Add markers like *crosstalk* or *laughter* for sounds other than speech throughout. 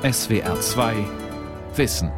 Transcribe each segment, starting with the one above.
SWR 2 Wissen.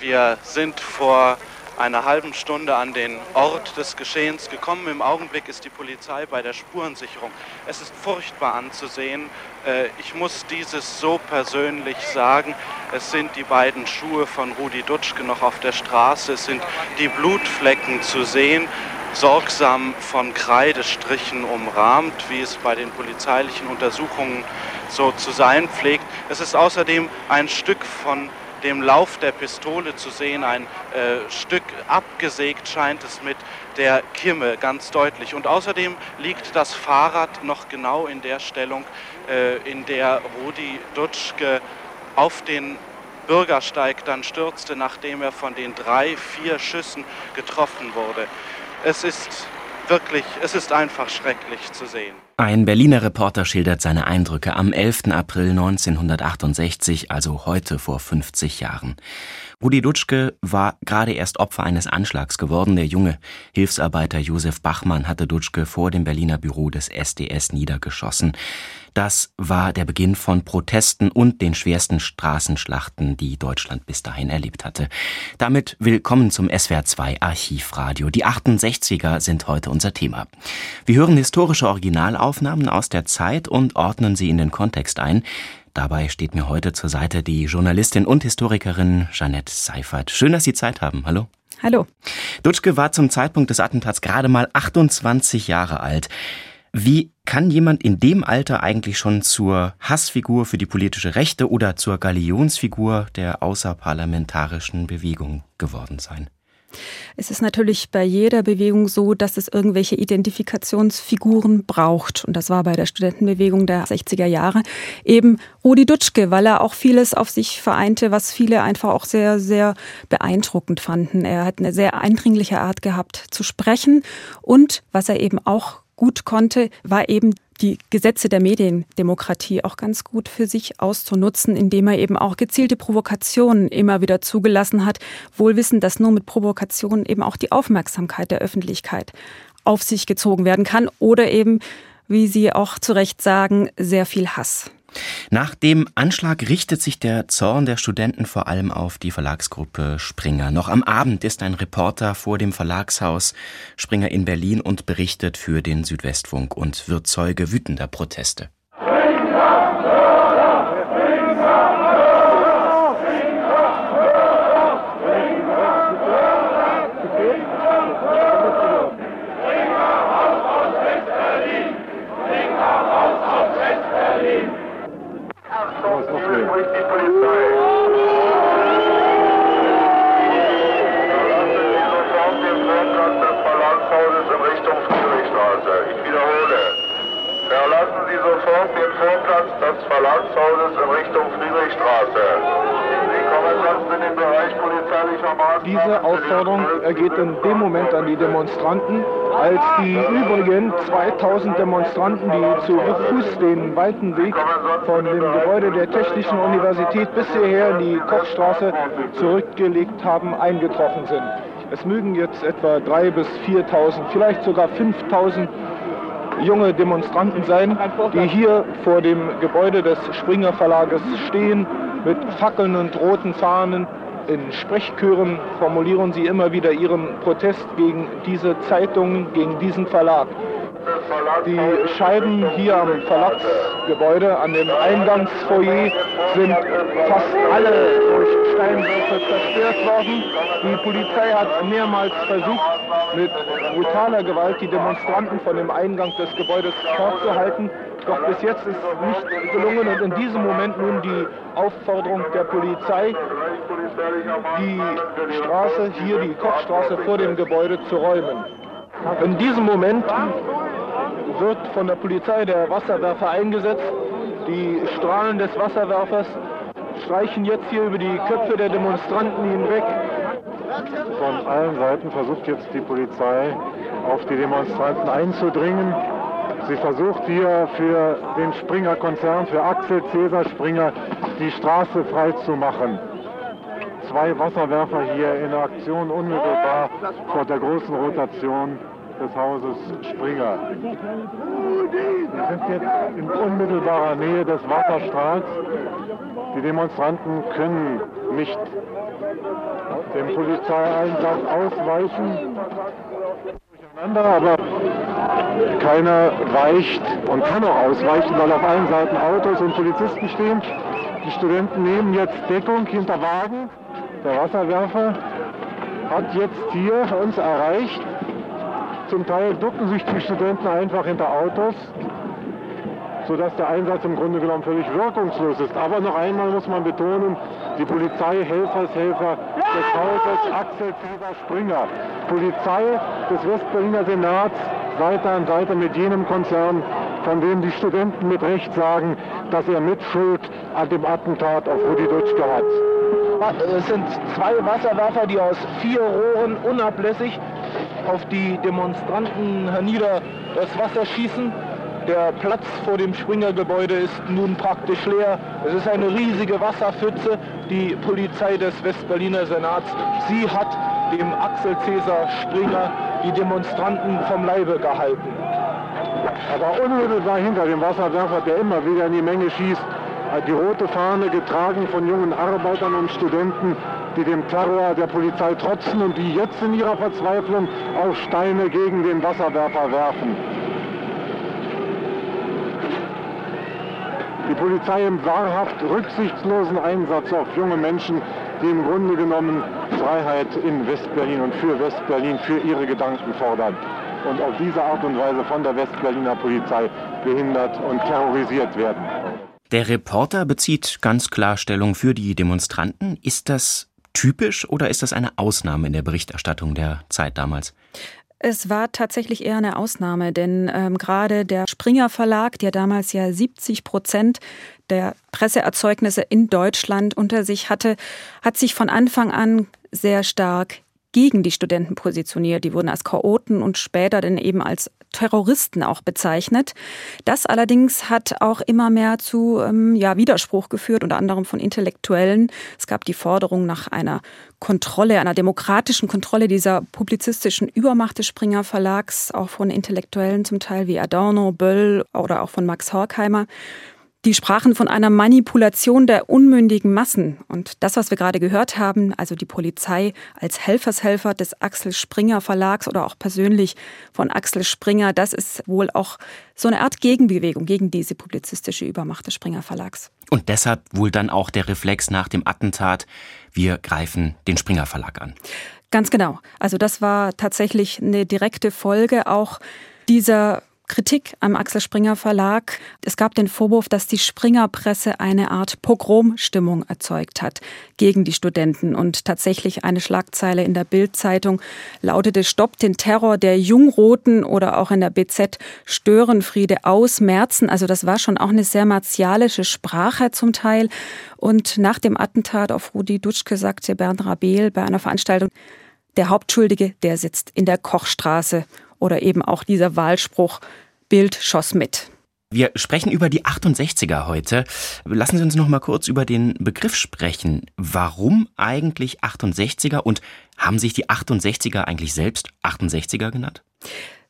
Wir sind vor einer halben Stunde an den Ort des Geschehens gekommen. Im Augenblick ist die Polizei bei der Spurensicherung. Es ist furchtbar anzusehen. Äh, ich muss dieses so persönlich sagen. Es sind die beiden Schuhe von Rudi Dutschke noch auf der Straße. Es sind die Blutflecken zu sehen sorgsam von Kreidestrichen umrahmt, wie es bei den polizeilichen Untersuchungen so zu sein pflegt. Es ist außerdem ein Stück von dem Lauf der Pistole zu sehen. Ein äh, Stück abgesägt scheint es mit der Kimme ganz deutlich. Und außerdem liegt das Fahrrad noch genau in der Stellung, äh, in der Rudi Dutschke auf den Bürgersteig dann stürzte, nachdem er von den drei, vier Schüssen getroffen wurde. Es ist wirklich, es ist einfach schrecklich zu sehen. Ein Berliner Reporter schildert seine Eindrücke am 11. April 1968, also heute vor 50 Jahren. Rudi Dutschke war gerade erst Opfer eines Anschlags geworden. Der junge Hilfsarbeiter Josef Bachmann hatte Dutschke vor dem Berliner Büro des SDS niedergeschossen. Das war der Beginn von Protesten und den schwersten Straßenschlachten, die Deutschland bis dahin erlebt hatte. Damit willkommen zum SWR2 Archivradio. Die 68er sind heute unser Thema. Wir hören historische Originalaufnahmen aus der Zeit und ordnen sie in den Kontext ein. Dabei steht mir heute zur Seite die Journalistin und Historikerin Jeanette Seifert. Schön, dass Sie Zeit haben. Hallo. Hallo. Dutschke war zum Zeitpunkt des Attentats gerade mal 28 Jahre alt. Wie kann jemand in dem Alter eigentlich schon zur Hassfigur für die politische Rechte oder zur Galionsfigur der außerparlamentarischen Bewegung geworden sein? Es ist natürlich bei jeder Bewegung so, dass es irgendwelche Identifikationsfiguren braucht. Und das war bei der Studentenbewegung der 60er Jahre eben Rudi Dutschke, weil er auch vieles auf sich vereinte, was viele einfach auch sehr, sehr beeindruckend fanden. Er hat eine sehr eindringliche Art gehabt zu sprechen und was er eben auch gut konnte, war eben die Gesetze der Mediendemokratie auch ganz gut für sich auszunutzen, indem er eben auch gezielte Provokationen immer wieder zugelassen hat, wohl wissend, dass nur mit Provokationen eben auch die Aufmerksamkeit der Öffentlichkeit auf sich gezogen werden kann oder eben, wie Sie auch zu Recht sagen, sehr viel Hass. Nach dem Anschlag richtet sich der Zorn der Studenten vor allem auf die Verlagsgruppe Springer. Noch am Abend ist ein Reporter vor dem Verlagshaus Springer in Berlin und berichtet für den Südwestfunk und wird Zeuge wütender Proteste. Verlagshauses in Richtung Friedrichstraße. Sie kommen sonst in den Bereich polizeilicher Maßnahmen. Diese Aufforderung ergeht in dem Moment an die Demonstranten, als die übrigen 2000 Demonstranten, die zu Fuß den weiten Weg von dem Gebäude der Technischen Universität bis hierher in die Kochstraße zurückgelegt haben, eingetroffen sind. Es mögen jetzt etwa 3.000 bis 4.000, vielleicht sogar 5.000 junge Demonstranten sein, die hier vor dem Gebäude des Springer Verlages stehen, mit Fackeln und roten Fahnen. In Sprechchören formulieren sie immer wieder ihren Protest gegen diese Zeitungen, gegen diesen Verlag. Die Scheiben hier am Verlagsgebäude, an dem Eingangsfoyer, sind fast alle durch Steinwürfe zerstört worden. Die Polizei hat mehrmals versucht, mit brutaler Gewalt die Demonstranten von dem Eingang des Gebäudes fortzuhalten. Doch bis jetzt ist nicht gelungen und in diesem Moment nun die Aufforderung der Polizei, die Straße hier, die Kochstraße vor dem Gebäude zu räumen. In diesem Moment wird von der Polizei der Wasserwerfer eingesetzt. Die Strahlen des Wasserwerfers streichen jetzt hier über die Köpfe der Demonstranten hinweg. Von allen Seiten versucht jetzt die Polizei auf die Demonstranten einzudringen. Sie versucht hier für den Springer-Konzern, für Axel Cäsar Springer, die Straße frei zu machen. Zwei Wasserwerfer hier in Aktion unmittelbar vor der großen Rotation des Hauses Springer. Wir sind jetzt in unmittelbarer Nähe des Wasserstrahls. Die Demonstranten können nicht dem Polizeieinsatz ausweichen. Aber keiner weicht und kann auch ausweichen, weil auf allen Seiten Autos und Polizisten stehen. Die Studenten nehmen jetzt Deckung hinter Wagen. Der Wasserwerfer hat jetzt hier uns erreicht. Zum Teil ducken sich die Studenten einfach hinter Autos, sodass der Einsatz im Grunde genommen völlig wirkungslos ist. Aber noch einmal muss man betonen, die Polizei, Helfershelfer des Hauses Axel Cäsar Springer, Polizei des Westberliner Senats, Seite an Seite mit jenem Konzern, von dem die Studenten mit Recht sagen, dass er Mitschuld an dem Attentat auf Rudi Dutschke hat. Es sind zwei Wasserwerfer, die aus vier Rohren unablässig auf die Demonstranten hernieder das Wasser schießen. Der Platz vor dem Springergebäude ist nun praktisch leer. Es ist eine riesige Wasserpfütze. Die Polizei des Westberliner Senats, sie hat dem Axel Cäsar Springer die Demonstranten vom Leibe gehalten. Aber unmittelbar hinter dem Wasserwerfer, der immer wieder in die Menge schießt, die rote Fahne getragen von jungen Arbeitern und Studenten, die dem Terror der Polizei trotzen und die jetzt in ihrer Verzweiflung auch Steine gegen den Wasserwerfer werfen. Die Polizei im wahrhaft rücksichtslosen Einsatz auf junge Menschen, die im Grunde genommen Freiheit in Westberlin und für Westberlin, für ihre Gedanken fordern und auf diese Art und Weise von der Westberliner Polizei behindert und terrorisiert werden. Der Reporter bezieht ganz klar Stellung für die Demonstranten. Ist das typisch oder ist das eine Ausnahme in der Berichterstattung der Zeit damals? Es war tatsächlich eher eine Ausnahme, denn ähm, gerade der Springer Verlag, der damals ja 70 Prozent der Presseerzeugnisse in Deutschland unter sich hatte, hat sich von Anfang an sehr stark gegen die Studenten positioniert. Die wurden als Chaoten und später dann eben als Terroristen auch bezeichnet. Das allerdings hat auch immer mehr zu ähm, ja, Widerspruch geführt, unter anderem von Intellektuellen. Es gab die Forderung nach einer Kontrolle, einer demokratischen Kontrolle dieser publizistischen Übermacht des Springer Verlags, auch von Intellektuellen zum Teil wie Adorno, Böll oder auch von Max Horkheimer. Die sprachen von einer Manipulation der unmündigen Massen. Und das, was wir gerade gehört haben, also die Polizei als Helfershelfer des Axel Springer Verlags oder auch persönlich von Axel Springer, das ist wohl auch so eine Art Gegenbewegung gegen diese publizistische Übermacht des Springer Verlags. Und deshalb wohl dann auch der Reflex nach dem Attentat, wir greifen den Springer Verlag an. Ganz genau. Also das war tatsächlich eine direkte Folge auch dieser Kritik am Axel Springer Verlag. Es gab den Vorwurf, dass die Springer Presse eine Art Pogromstimmung erzeugt hat gegen die Studenten. Und tatsächlich eine Schlagzeile in der Bild-Zeitung lautete, stoppt den Terror der Jungroten oder auch in der BZ Störenfriede aus Merzen. Also das war schon auch eine sehr martialische Sprache zum Teil. Und nach dem Attentat auf Rudi Dutschke sagte Bernd Rabel bei einer Veranstaltung, der Hauptschuldige, der sitzt in der Kochstraße oder eben auch dieser Wahlspruch, Bild schoss mit. Wir sprechen über die 68er heute. Lassen Sie uns noch mal kurz über den Begriff sprechen. Warum eigentlich 68er und haben sich die 68er eigentlich selbst 68er genannt?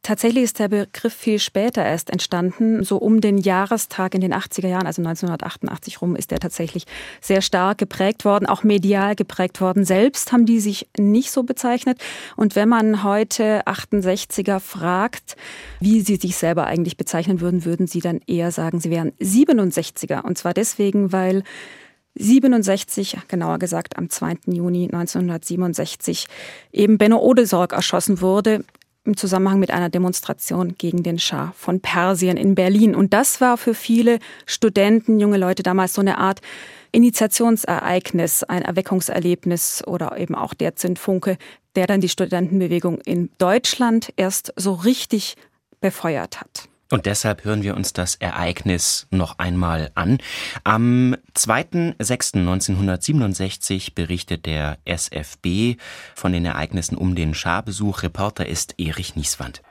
Tatsächlich ist der Begriff viel später erst entstanden. So um den Jahrestag in den 80er Jahren, also 1988 rum, ist er tatsächlich sehr stark geprägt worden, auch medial geprägt worden. Selbst haben die sich nicht so bezeichnet. Und wenn man heute 68er fragt, wie sie sich selber eigentlich bezeichnen würden, würden sie dann eher sagen, sie wären 67er. Und zwar deswegen, weil 67, genauer gesagt am 2. Juni 1967, eben Benno Odesorg erschossen wurde im Zusammenhang mit einer Demonstration gegen den Schah von Persien in Berlin. Und das war für viele Studenten, junge Leute damals so eine Art Initiationsereignis, ein Erweckungserlebnis oder eben auch der Zündfunke, der dann die Studentenbewegung in Deutschland erst so richtig befeuert hat. Und deshalb hören wir uns das Ereignis noch einmal an. Am 2.6.1967 berichtet der SFB von den Ereignissen um den Scharbesuch. Reporter ist Erich Nieswand.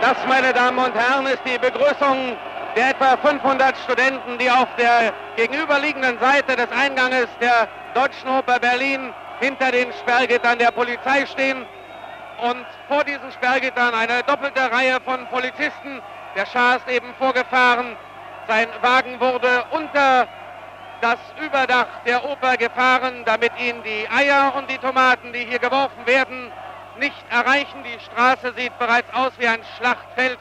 Das, meine Damen und Herren, ist die Begrüßung der etwa 500 Studenten, die auf der gegenüberliegenden Seite des Einganges der Deutschen Oper Berlin hinter den Sperrgittern der Polizei stehen und vor diesen Sperrgittern eine doppelte Reihe von Polizisten. Der Schah ist eben vorgefahren. Sein Wagen wurde unter das Überdach der Oper gefahren, damit ihn die Eier und die Tomaten, die hier geworfen werden, nicht erreichen. Die Straße sieht bereits aus wie ein Schlachtfeld.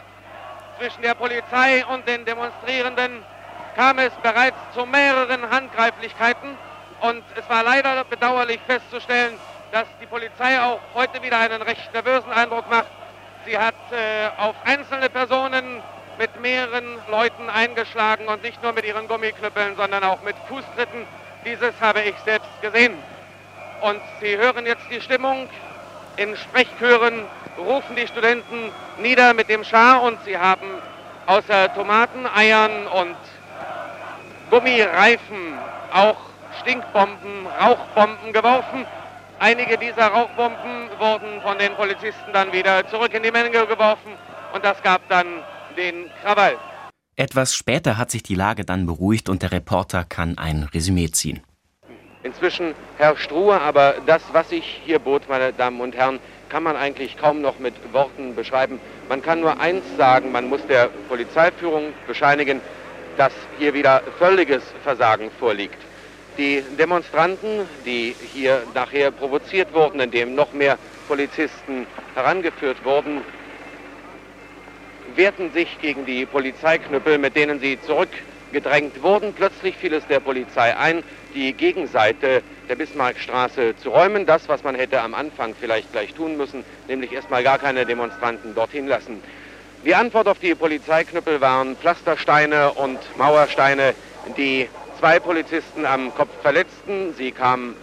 Zwischen der Polizei und den Demonstrierenden kam es bereits zu mehreren Handgreiflichkeiten. Und es war leider bedauerlich festzustellen, dass die Polizei auch heute wieder einen recht nervösen Eindruck macht. Sie hat äh, auf einzelne Personen mit mehreren Leuten eingeschlagen und nicht nur mit ihren Gummiknüppeln, sondern auch mit Fußtritten. Dieses habe ich selbst gesehen. Und Sie hören jetzt die Stimmung. In Sprechchören rufen die Studenten nieder mit dem Schar und sie haben außer Tomaten, Eiern und Gummireifen auch Stinkbomben, Rauchbomben geworfen. Einige dieser Rauchbomben wurden von den Polizisten dann wieder zurück in die Menge geworfen und das gab dann den Krawall. Etwas später hat sich die Lage dann beruhigt und der Reporter kann ein Resümee ziehen. Inzwischen herrscht Ruhe, aber das, was ich hier bot, meine Damen und Herren, kann man eigentlich kaum noch mit Worten beschreiben. Man kann nur eins sagen, man muss der Polizeiführung bescheinigen, dass hier wieder völliges Versagen vorliegt. Die Demonstranten, die hier nachher provoziert wurden, indem noch mehr Polizisten herangeführt wurden, wehrten sich gegen die Polizeiknüppel, mit denen sie zurückgedrängt wurden. Plötzlich fiel es der Polizei ein, die Gegenseite der Bismarckstraße zu räumen. Das, was man hätte am Anfang vielleicht gleich tun müssen, nämlich erstmal gar keine Demonstranten dorthin lassen. Die Antwort auf die Polizeiknüppel waren Pflastersteine und Mauersteine, die zwei Polizisten am Kopf verletzten. Sie kamen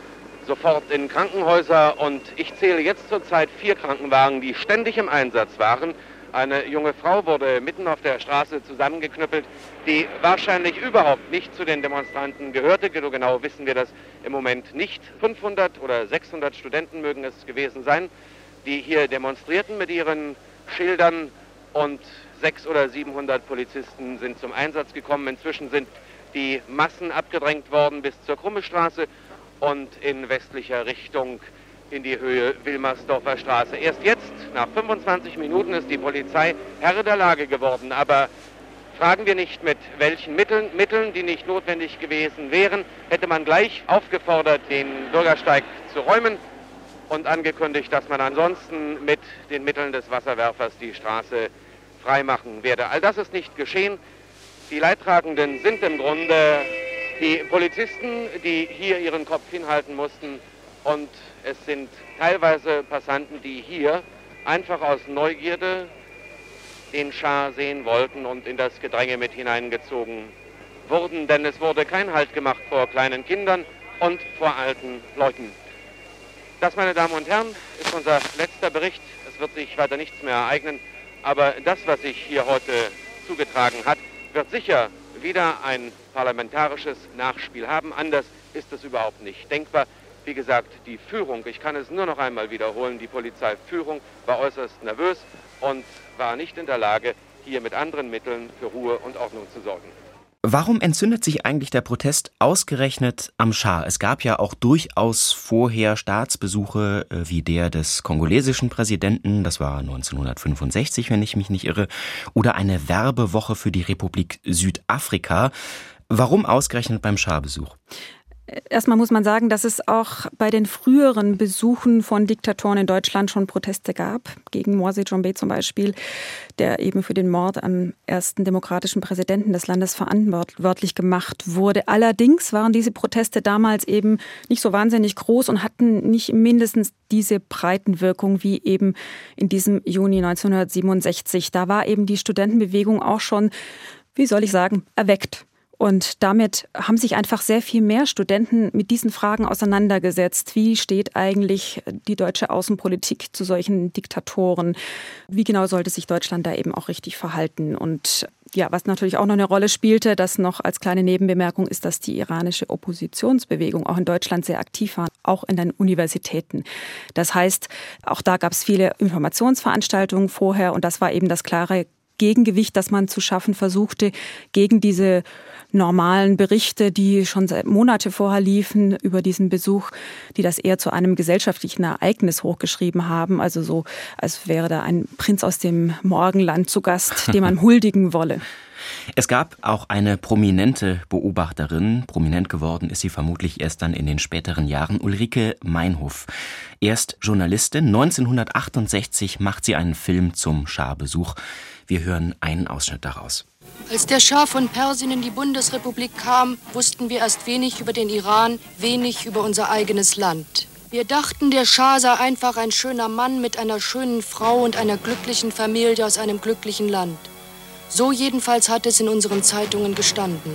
sofort in Krankenhäuser und ich zähle jetzt zurzeit vier Krankenwagen, die ständig im Einsatz waren. Eine junge Frau wurde mitten auf der Straße zusammengeknüppelt, die wahrscheinlich überhaupt nicht zu den Demonstranten gehörte. Genau wissen wir das im Moment nicht. 500 oder 600 Studenten mögen es gewesen sein, die hier demonstrierten mit ihren Schildern und 600 oder 700 Polizisten sind zum Einsatz gekommen. Inzwischen sind die Massen abgedrängt worden bis zur Krummestraße und in westlicher Richtung in die Höhe Wilmersdorfer Straße. Erst jetzt, nach 25 Minuten, ist die Polizei Herr der Lage geworden. Aber fragen wir nicht mit welchen Mitteln, Mitteln, die nicht notwendig gewesen wären, hätte man gleich aufgefordert, den Bürgersteig zu räumen und angekündigt, dass man ansonsten mit den Mitteln des Wasserwerfers die Straße freimachen werde. All das ist nicht geschehen. Die Leidtragenden sind im Grunde die Polizisten, die hier ihren Kopf hinhalten mussten und es sind teilweise Passanten, die hier einfach aus Neugierde den Schah sehen wollten und in das Gedränge mit hineingezogen wurden, denn es wurde kein Halt gemacht vor kleinen Kindern und vor alten Leuten. Das, meine Damen und Herren, ist unser letzter Bericht. Es wird sich weiter nichts mehr ereignen, aber das, was sich hier heute zugetragen hat, wird sicher wieder ein parlamentarisches Nachspiel haben. Anders ist es überhaupt nicht denkbar. Wie gesagt, die Führung, ich kann es nur noch einmal wiederholen, die Polizeiführung war äußerst nervös und war nicht in der Lage, hier mit anderen Mitteln für Ruhe und Ordnung zu sorgen. Warum entzündet sich eigentlich der Protest ausgerechnet am Schah? Es gab ja auch durchaus vorher Staatsbesuche äh, wie der des kongolesischen Präsidenten, das war 1965, wenn ich mich nicht irre, oder eine Werbewoche für die Republik Südafrika. Warum ausgerechnet beim Schah-Besuch? Erstmal muss man sagen, dass es auch bei den früheren Besuchen von Diktatoren in Deutschland schon Proteste gab, gegen Moise Jombe zum Beispiel, der eben für den Mord am ersten demokratischen Präsidenten des Landes verantwortlich gemacht wurde. Allerdings waren diese Proteste damals eben nicht so wahnsinnig groß und hatten nicht mindestens diese Breitenwirkung wie eben in diesem Juni 1967. Da war eben die Studentenbewegung auch schon, wie soll ich sagen, erweckt. Und damit haben sich einfach sehr viel mehr Studenten mit diesen Fragen auseinandergesetzt. Wie steht eigentlich die deutsche Außenpolitik zu solchen Diktatoren? Wie genau sollte sich Deutschland da eben auch richtig verhalten? Und ja, was natürlich auch noch eine Rolle spielte, das noch als kleine Nebenbemerkung ist, dass die iranische Oppositionsbewegung auch in Deutschland sehr aktiv war, auch in den Universitäten. Das heißt, auch da gab es viele Informationsveranstaltungen vorher und das war eben das klare Gegengewicht, das man zu schaffen versuchte gegen diese normalen Berichte, die schon seit Monate vorher liefen über diesen Besuch, die das eher zu einem gesellschaftlichen Ereignis hochgeschrieben haben. Also so, als wäre da ein Prinz aus dem Morgenland zu Gast, *laughs* dem man huldigen wolle. Es gab auch eine prominente Beobachterin. Prominent geworden ist sie vermutlich erst dann in den späteren Jahren, Ulrike Meinhof. Erst Journalistin, 1968 macht sie einen Film zum Scharbesuch. Wir hören einen Ausschnitt daraus. Als der Schah von Persien in die Bundesrepublik kam, wussten wir erst wenig über den Iran, wenig über unser eigenes Land. Wir dachten, der Schah sei einfach ein schöner Mann mit einer schönen Frau und einer glücklichen Familie aus einem glücklichen Land. So jedenfalls hat es in unseren Zeitungen gestanden.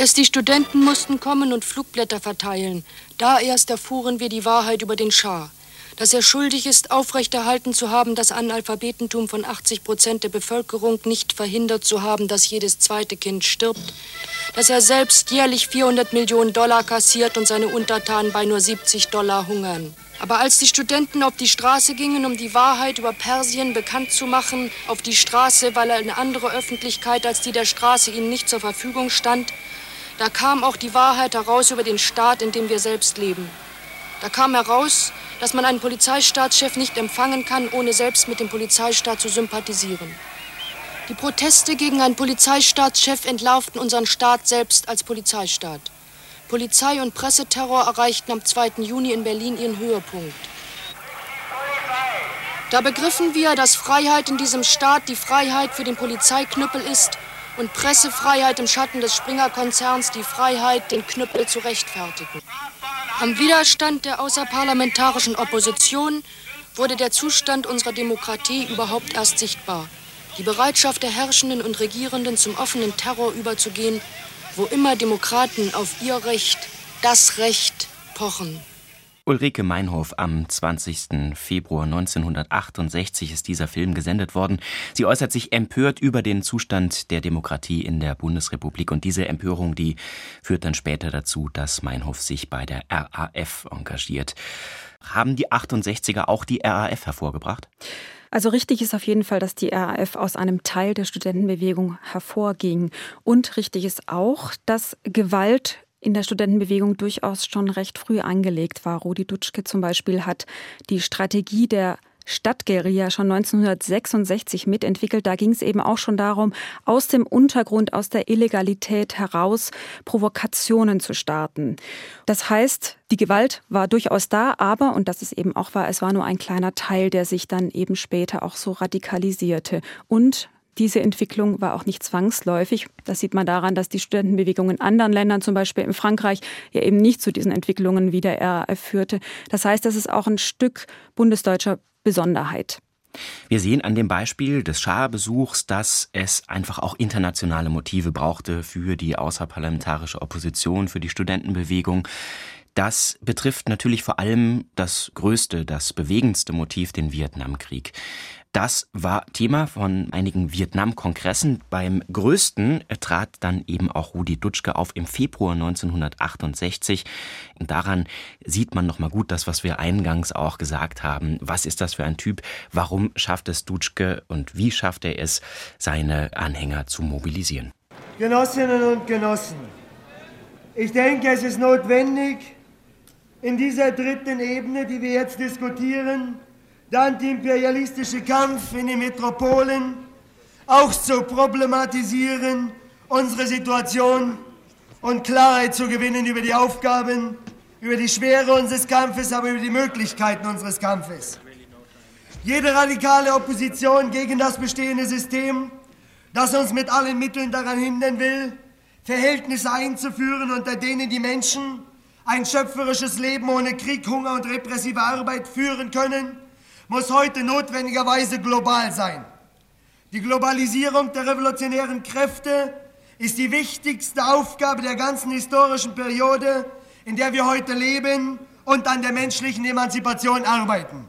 Erst die Studenten mussten kommen und Flugblätter verteilen. Da erst erfuhren wir die Wahrheit über den Schah. Dass er schuldig ist, aufrechterhalten zu haben, das Analphabetentum von 80 Prozent der Bevölkerung, nicht verhindert zu haben, dass jedes zweite Kind stirbt. Dass er selbst jährlich 400 Millionen Dollar kassiert und seine Untertanen bei nur 70 Dollar hungern. Aber als die Studenten auf die Straße gingen, um die Wahrheit über Persien bekannt zu machen, auf die Straße, weil eine andere Öffentlichkeit als die der Straße ihnen nicht zur Verfügung stand, da kam auch die Wahrheit heraus über den Staat, in dem wir selbst leben. Da kam heraus, dass man einen Polizeistaatschef nicht empfangen kann, ohne selbst mit dem Polizeistaat zu sympathisieren. Die Proteste gegen einen Polizeistaatschef entlarvten unseren Staat selbst als Polizeistaat. Polizei- und Presseterror erreichten am 2. Juni in Berlin ihren Höhepunkt. Da begriffen wir, dass Freiheit in diesem Staat die Freiheit für den Polizeiknüppel ist und Pressefreiheit im Schatten des Springer-Konzerns die Freiheit, den Knüppel zu rechtfertigen. Am Widerstand der außerparlamentarischen Opposition wurde der Zustand unserer Demokratie überhaupt erst sichtbar. Die Bereitschaft der Herrschenden und Regierenden zum offenen Terror überzugehen, wo immer Demokraten auf ihr Recht, das Recht, pochen. Ulrike Meinhof am 20. Februar 1968 ist dieser Film gesendet worden. Sie äußert sich empört über den Zustand der Demokratie in der Bundesrepublik und diese Empörung, die führt dann später dazu, dass Meinhof sich bei der RAF engagiert. Haben die 68er auch die RAF hervorgebracht? Also richtig ist auf jeden Fall, dass die RAF aus einem Teil der Studentenbewegung hervorging. Und richtig ist auch, dass Gewalt in der Studentenbewegung durchaus schon recht früh angelegt war. Rudi Dutschke zum Beispiel hat die Strategie der Stadtguerilla schon 1966 mitentwickelt. Da ging es eben auch schon darum, aus dem Untergrund, aus der Illegalität heraus Provokationen zu starten. Das heißt, die Gewalt war durchaus da, aber, und das ist eben auch wahr, es war nur ein kleiner Teil, der sich dann eben später auch so radikalisierte. Und diese Entwicklung war auch nicht zwangsläufig. Das sieht man daran, dass die Studentenbewegung in anderen Ländern, zum Beispiel in Frankreich, ja eben nicht zu diesen Entwicklungen wie der RAF führte. Das heißt, das ist auch ein Stück bundesdeutscher Besonderheit. Wir sehen an dem Beispiel des Schah-Besuchs, dass es einfach auch internationale Motive brauchte für die außerparlamentarische Opposition, für die Studentenbewegung. Das betrifft natürlich vor allem das größte, das bewegendste Motiv, den Vietnamkrieg. Das war Thema von einigen Vietnam-Kongressen. Beim größten trat dann eben auch Rudi Dutschke auf im Februar 1968. Und daran sieht man nochmal gut das, was wir eingangs auch gesagt haben. Was ist das für ein Typ? Warum schafft es Dutschke und wie schafft er es, seine Anhänger zu mobilisieren? Genossinnen und Genossen, ich denke, es ist notwendig, in dieser dritten Ebene, die wir jetzt diskutieren, der antiimperialistische Kampf in den Metropolen auch zu problematisieren, unsere Situation und Klarheit zu gewinnen über die Aufgaben, über die Schwere unseres Kampfes, aber über die Möglichkeiten unseres Kampfes. Jede radikale Opposition gegen das bestehende System, das uns mit allen Mitteln daran hindern will, Verhältnisse einzuführen, unter denen die Menschen ein schöpferisches Leben ohne Krieg, Hunger und repressive Arbeit führen können, muss heute notwendigerweise global sein. Die Globalisierung der revolutionären Kräfte ist die wichtigste Aufgabe der ganzen historischen Periode, in der wir heute leben und an der menschlichen Emanzipation arbeiten.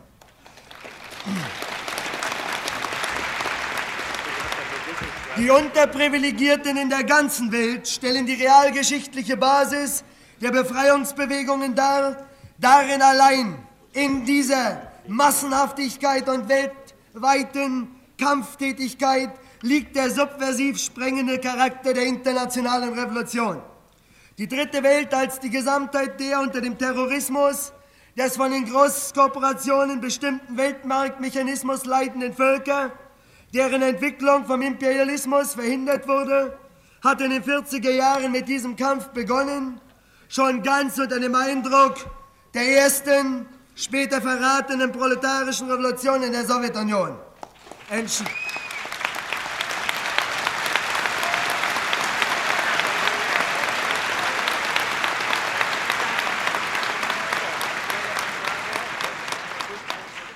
Die Unterprivilegierten in der ganzen Welt stellen die realgeschichtliche Basis der Befreiungsbewegungen dar, Darin allein, in dieser Massenhaftigkeit und weltweiten Kampftätigkeit liegt der subversiv sprengende Charakter der internationalen Revolution. Die dritte Welt als die Gesamtheit der unter dem Terrorismus des von den Großkorporationen bestimmten Weltmarktmechanismus leitenden Völker, deren Entwicklung vom Imperialismus verhindert wurde, hat in den 40er Jahren mit diesem Kampf begonnen, schon ganz unter dem Eindruck der ersten, später verratenen proletarischen Revolution in der Sowjetunion. Entsch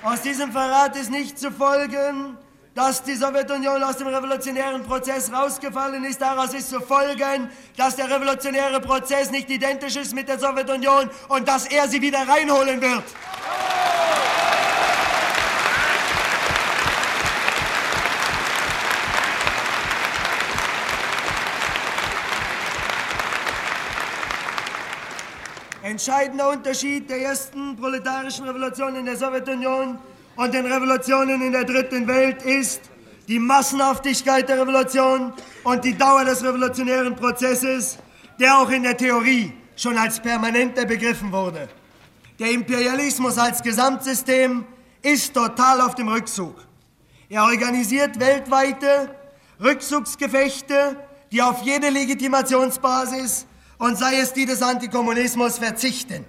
Aus diesem Verrat ist nicht zu folgen, dass die Sowjetunion aus dem revolutionären Prozess rausgefallen ist. Daraus ist zu folgen, dass der revolutionäre Prozess nicht identisch ist mit der Sowjetunion und dass er sie wieder reinholen wird. Entscheidender Unterschied der ersten proletarischen Revolution in der Sowjetunion und den Revolutionen in der dritten Welt ist die Massenhaftigkeit der Revolution und die Dauer des revolutionären Prozesses, der auch in der Theorie schon als permanenter begriffen wurde. Der Imperialismus als Gesamtsystem ist total auf dem Rückzug. Er organisiert weltweite Rückzugsgefechte, die auf jede Legitimationsbasis und sei es die des Antikommunismus verzichten.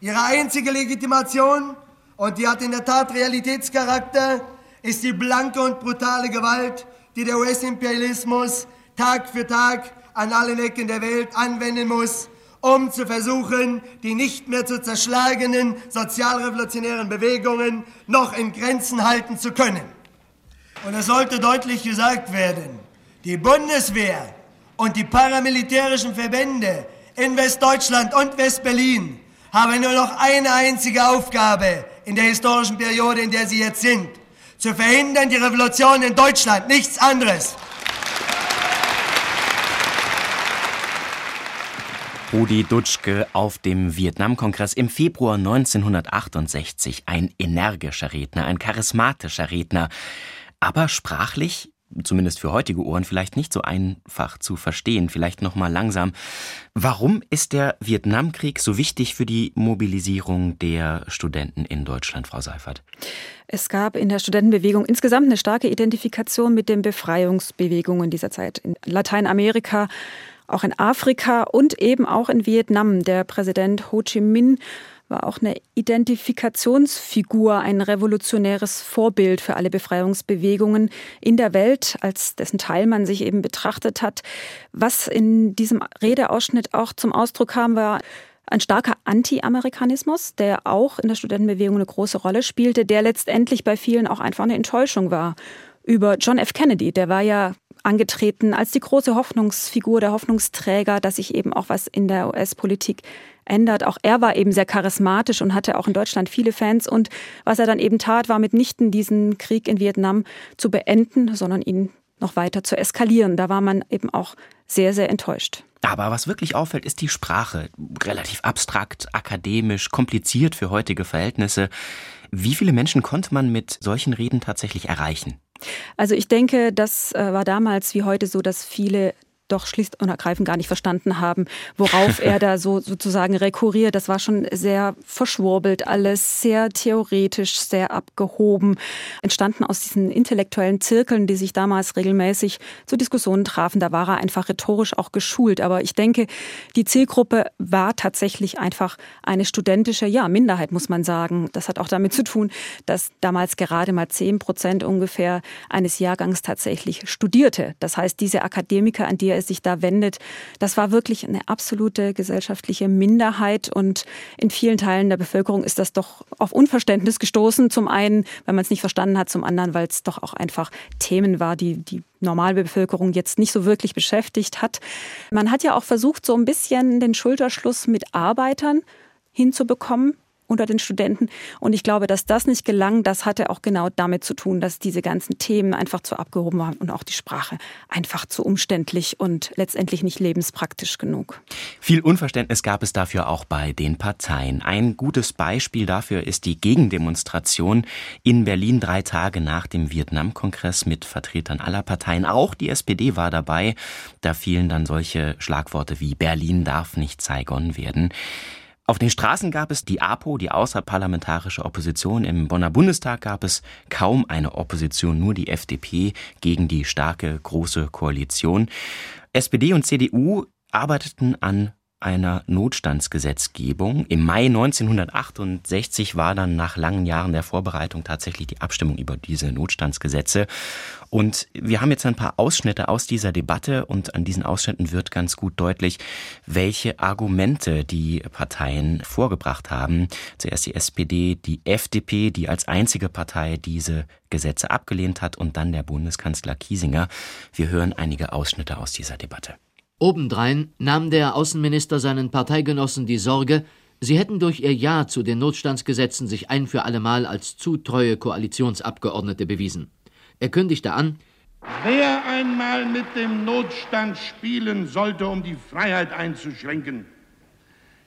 Ihre einzige Legitimation, und die hat in der Tat Realitätscharakter, ist die blanke und brutale Gewalt, die der US-Imperialismus Tag für Tag an allen Ecken der Welt anwenden muss, um zu versuchen, die nicht mehr zu zerschlagenen sozialrevolutionären Bewegungen noch in Grenzen halten zu können. Und es sollte deutlich gesagt werden, die Bundeswehr und die paramilitärischen Verbände in Westdeutschland und Westberlin haben nur noch eine einzige Aufgabe in der historischen Periode, in der sie jetzt sind. Zu verhindern die Revolution in Deutschland, nichts anderes. Rudi Dutschke auf dem Vietnamkongress im Februar 1968. Ein energischer Redner, ein charismatischer Redner, aber sprachlich zumindest für heutige Ohren vielleicht nicht so einfach zu verstehen. Vielleicht noch mal langsam. Warum ist der Vietnamkrieg so wichtig für die Mobilisierung der Studenten in Deutschland, Frau Seifert? Es gab in der Studentenbewegung insgesamt eine starke Identifikation mit den Befreiungsbewegungen dieser Zeit in Lateinamerika, auch in Afrika und eben auch in Vietnam. Der Präsident Ho Chi Minh war auch eine Identifikationsfigur, ein revolutionäres Vorbild für alle Befreiungsbewegungen in der Welt, als dessen Teil man sich eben betrachtet hat. Was in diesem Redeausschnitt auch zum Ausdruck kam, war ein starker Anti-Amerikanismus, der auch in der Studentenbewegung eine große Rolle spielte, der letztendlich bei vielen auch einfach eine Enttäuschung war über John F. Kennedy. Der war ja angetreten als die große Hoffnungsfigur, der Hoffnungsträger, dass sich eben auch was in der US-Politik ändert. Auch er war eben sehr charismatisch und hatte auch in Deutschland viele Fans. Und was er dann eben tat, war mitnichten diesen Krieg in Vietnam zu beenden, sondern ihn noch weiter zu eskalieren. Da war man eben auch sehr, sehr enttäuscht. Aber was wirklich auffällt, ist die Sprache. Relativ abstrakt, akademisch, kompliziert für heutige Verhältnisse. Wie viele Menschen konnte man mit solchen Reden tatsächlich erreichen? Also ich denke, das äh, war damals wie heute so, dass viele doch schlicht und ergreifend gar nicht verstanden haben, worauf er *laughs* da so sozusagen rekurriert. Das war schon sehr verschwurbelt alles, sehr theoretisch, sehr abgehoben, entstanden aus diesen intellektuellen Zirkeln, die sich damals regelmäßig zu Diskussionen trafen. Da war er einfach rhetorisch auch geschult. Aber ich denke, die Zielgruppe war tatsächlich einfach eine studentische, ja, Minderheit, muss man sagen. Das hat auch damit zu tun, dass damals gerade mal zehn Prozent ungefähr eines Jahrgangs tatsächlich studierte. Das heißt, diese Akademiker, an die er sich da wendet, das war wirklich eine absolute gesellschaftliche Minderheit und in vielen Teilen der Bevölkerung ist das doch auf Unverständnis gestoßen. Zum einen, weil man es nicht verstanden hat, zum anderen, weil es doch auch einfach Themen war, die die normale Bevölkerung jetzt nicht so wirklich beschäftigt hat. Man hat ja auch versucht, so ein bisschen den Schulterschluss mit Arbeitern hinzubekommen unter den Studenten. Und ich glaube, dass das nicht gelang, das hatte auch genau damit zu tun, dass diese ganzen Themen einfach zu abgehoben waren und auch die Sprache einfach zu umständlich und letztendlich nicht lebenspraktisch genug. Viel Unverständnis gab es dafür auch bei den Parteien. Ein gutes Beispiel dafür ist die Gegendemonstration in Berlin drei Tage nach dem Vietnamkongress mit Vertretern aller Parteien. Auch die SPD war dabei. Da fielen dann solche Schlagworte wie Berlin darf nicht Saigon werden. Auf den Straßen gab es die APO, die außerparlamentarische Opposition. Im Bonner Bundestag gab es kaum eine Opposition, nur die FDP gegen die starke große Koalition. SPD und CDU arbeiteten an einer Notstandsgesetzgebung. Im Mai 1968 war dann nach langen Jahren der Vorbereitung tatsächlich die Abstimmung über diese Notstandsgesetze. Und wir haben jetzt ein paar Ausschnitte aus dieser Debatte und an diesen Ausschnitten wird ganz gut deutlich, welche Argumente die Parteien vorgebracht haben. Zuerst die SPD, die FDP, die als einzige Partei diese Gesetze abgelehnt hat und dann der Bundeskanzler Kiesinger. Wir hören einige Ausschnitte aus dieser Debatte. Obendrein nahm der Außenminister seinen Parteigenossen die Sorge, sie hätten durch ihr Ja zu den Notstandsgesetzen sich ein für allemal als zu treue Koalitionsabgeordnete bewiesen. Er kündigte an, Wer einmal mit dem Notstand spielen sollte, um die Freiheit einzuschränken,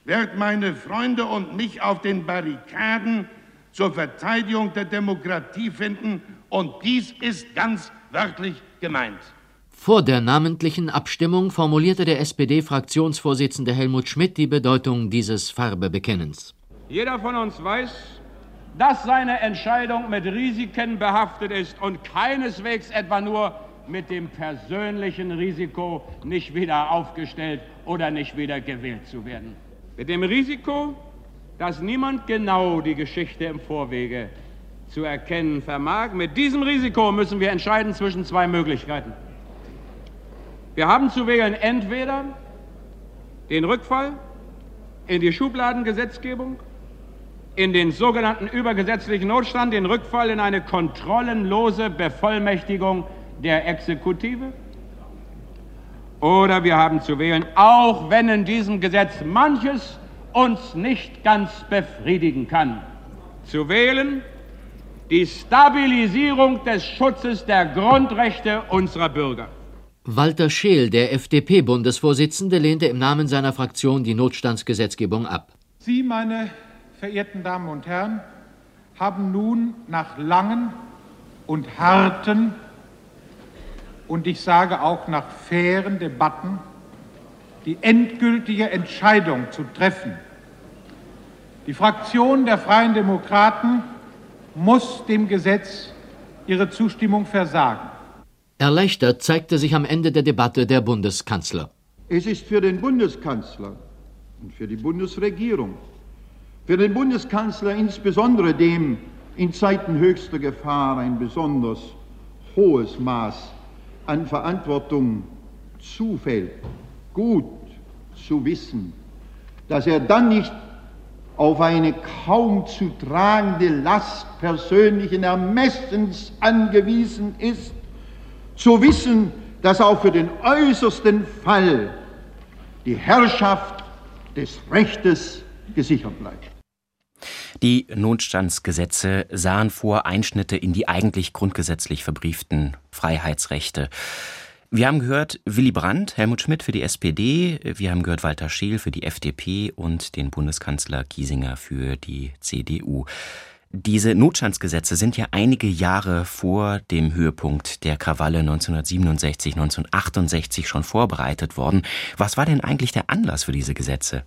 wird meine Freunde und mich auf den Barrikaden zur Verteidigung der Demokratie finden, und dies ist ganz wörtlich gemeint. Vor der namentlichen Abstimmung formulierte der SPD-Fraktionsvorsitzende Helmut Schmidt die Bedeutung dieses Farbebekennens. Jeder von uns weiß, dass seine Entscheidung mit Risiken behaftet ist und keineswegs etwa nur mit dem persönlichen Risiko, nicht wieder aufgestellt oder nicht wieder gewählt zu werden. Mit dem Risiko, dass niemand genau die Geschichte im Vorwege zu erkennen vermag. Mit diesem Risiko müssen wir entscheiden zwischen zwei Möglichkeiten. Wir haben zu wählen entweder den Rückfall in die Schubladengesetzgebung, in den sogenannten übergesetzlichen Notstand, den Rückfall in eine kontrollenlose Bevollmächtigung der Exekutive. Oder wir haben zu wählen, auch wenn in diesem Gesetz manches uns nicht ganz befriedigen kann, zu wählen die Stabilisierung des Schutzes der Grundrechte unserer Bürger. Walter Scheel, der FDP-Bundesvorsitzende, lehnte im Namen seiner Fraktion die Notstandsgesetzgebung ab. Sie, meine verehrten Damen und Herren, haben nun nach langen und harten und ich sage auch nach fairen Debatten die endgültige Entscheidung zu treffen. Die Fraktion der Freien Demokraten muss dem Gesetz ihre Zustimmung versagen. Erleichtert zeigte sich am Ende der Debatte der Bundeskanzler. Es ist für den Bundeskanzler und für die Bundesregierung, für den Bundeskanzler insbesondere dem in Zeiten höchster Gefahr ein besonders hohes Maß an Verantwortung zufällt, gut zu wissen, dass er dann nicht auf eine kaum zu tragende Last persönlichen Ermessens angewiesen ist, zu wissen, dass auch für den äußersten Fall die Herrschaft des Rechtes gesichert bleibt. Die Notstandsgesetze sahen vor Einschnitte in die eigentlich grundgesetzlich verbrieften Freiheitsrechte. Wir haben gehört Willy Brandt, Helmut Schmidt für die SPD, wir haben gehört Walter Scheel für die FDP und den Bundeskanzler Kiesinger für die CDU. Diese Notstandsgesetze sind ja einige Jahre vor dem Höhepunkt der Krawalle 1967, 1968 schon vorbereitet worden. Was war denn eigentlich der Anlass für diese Gesetze?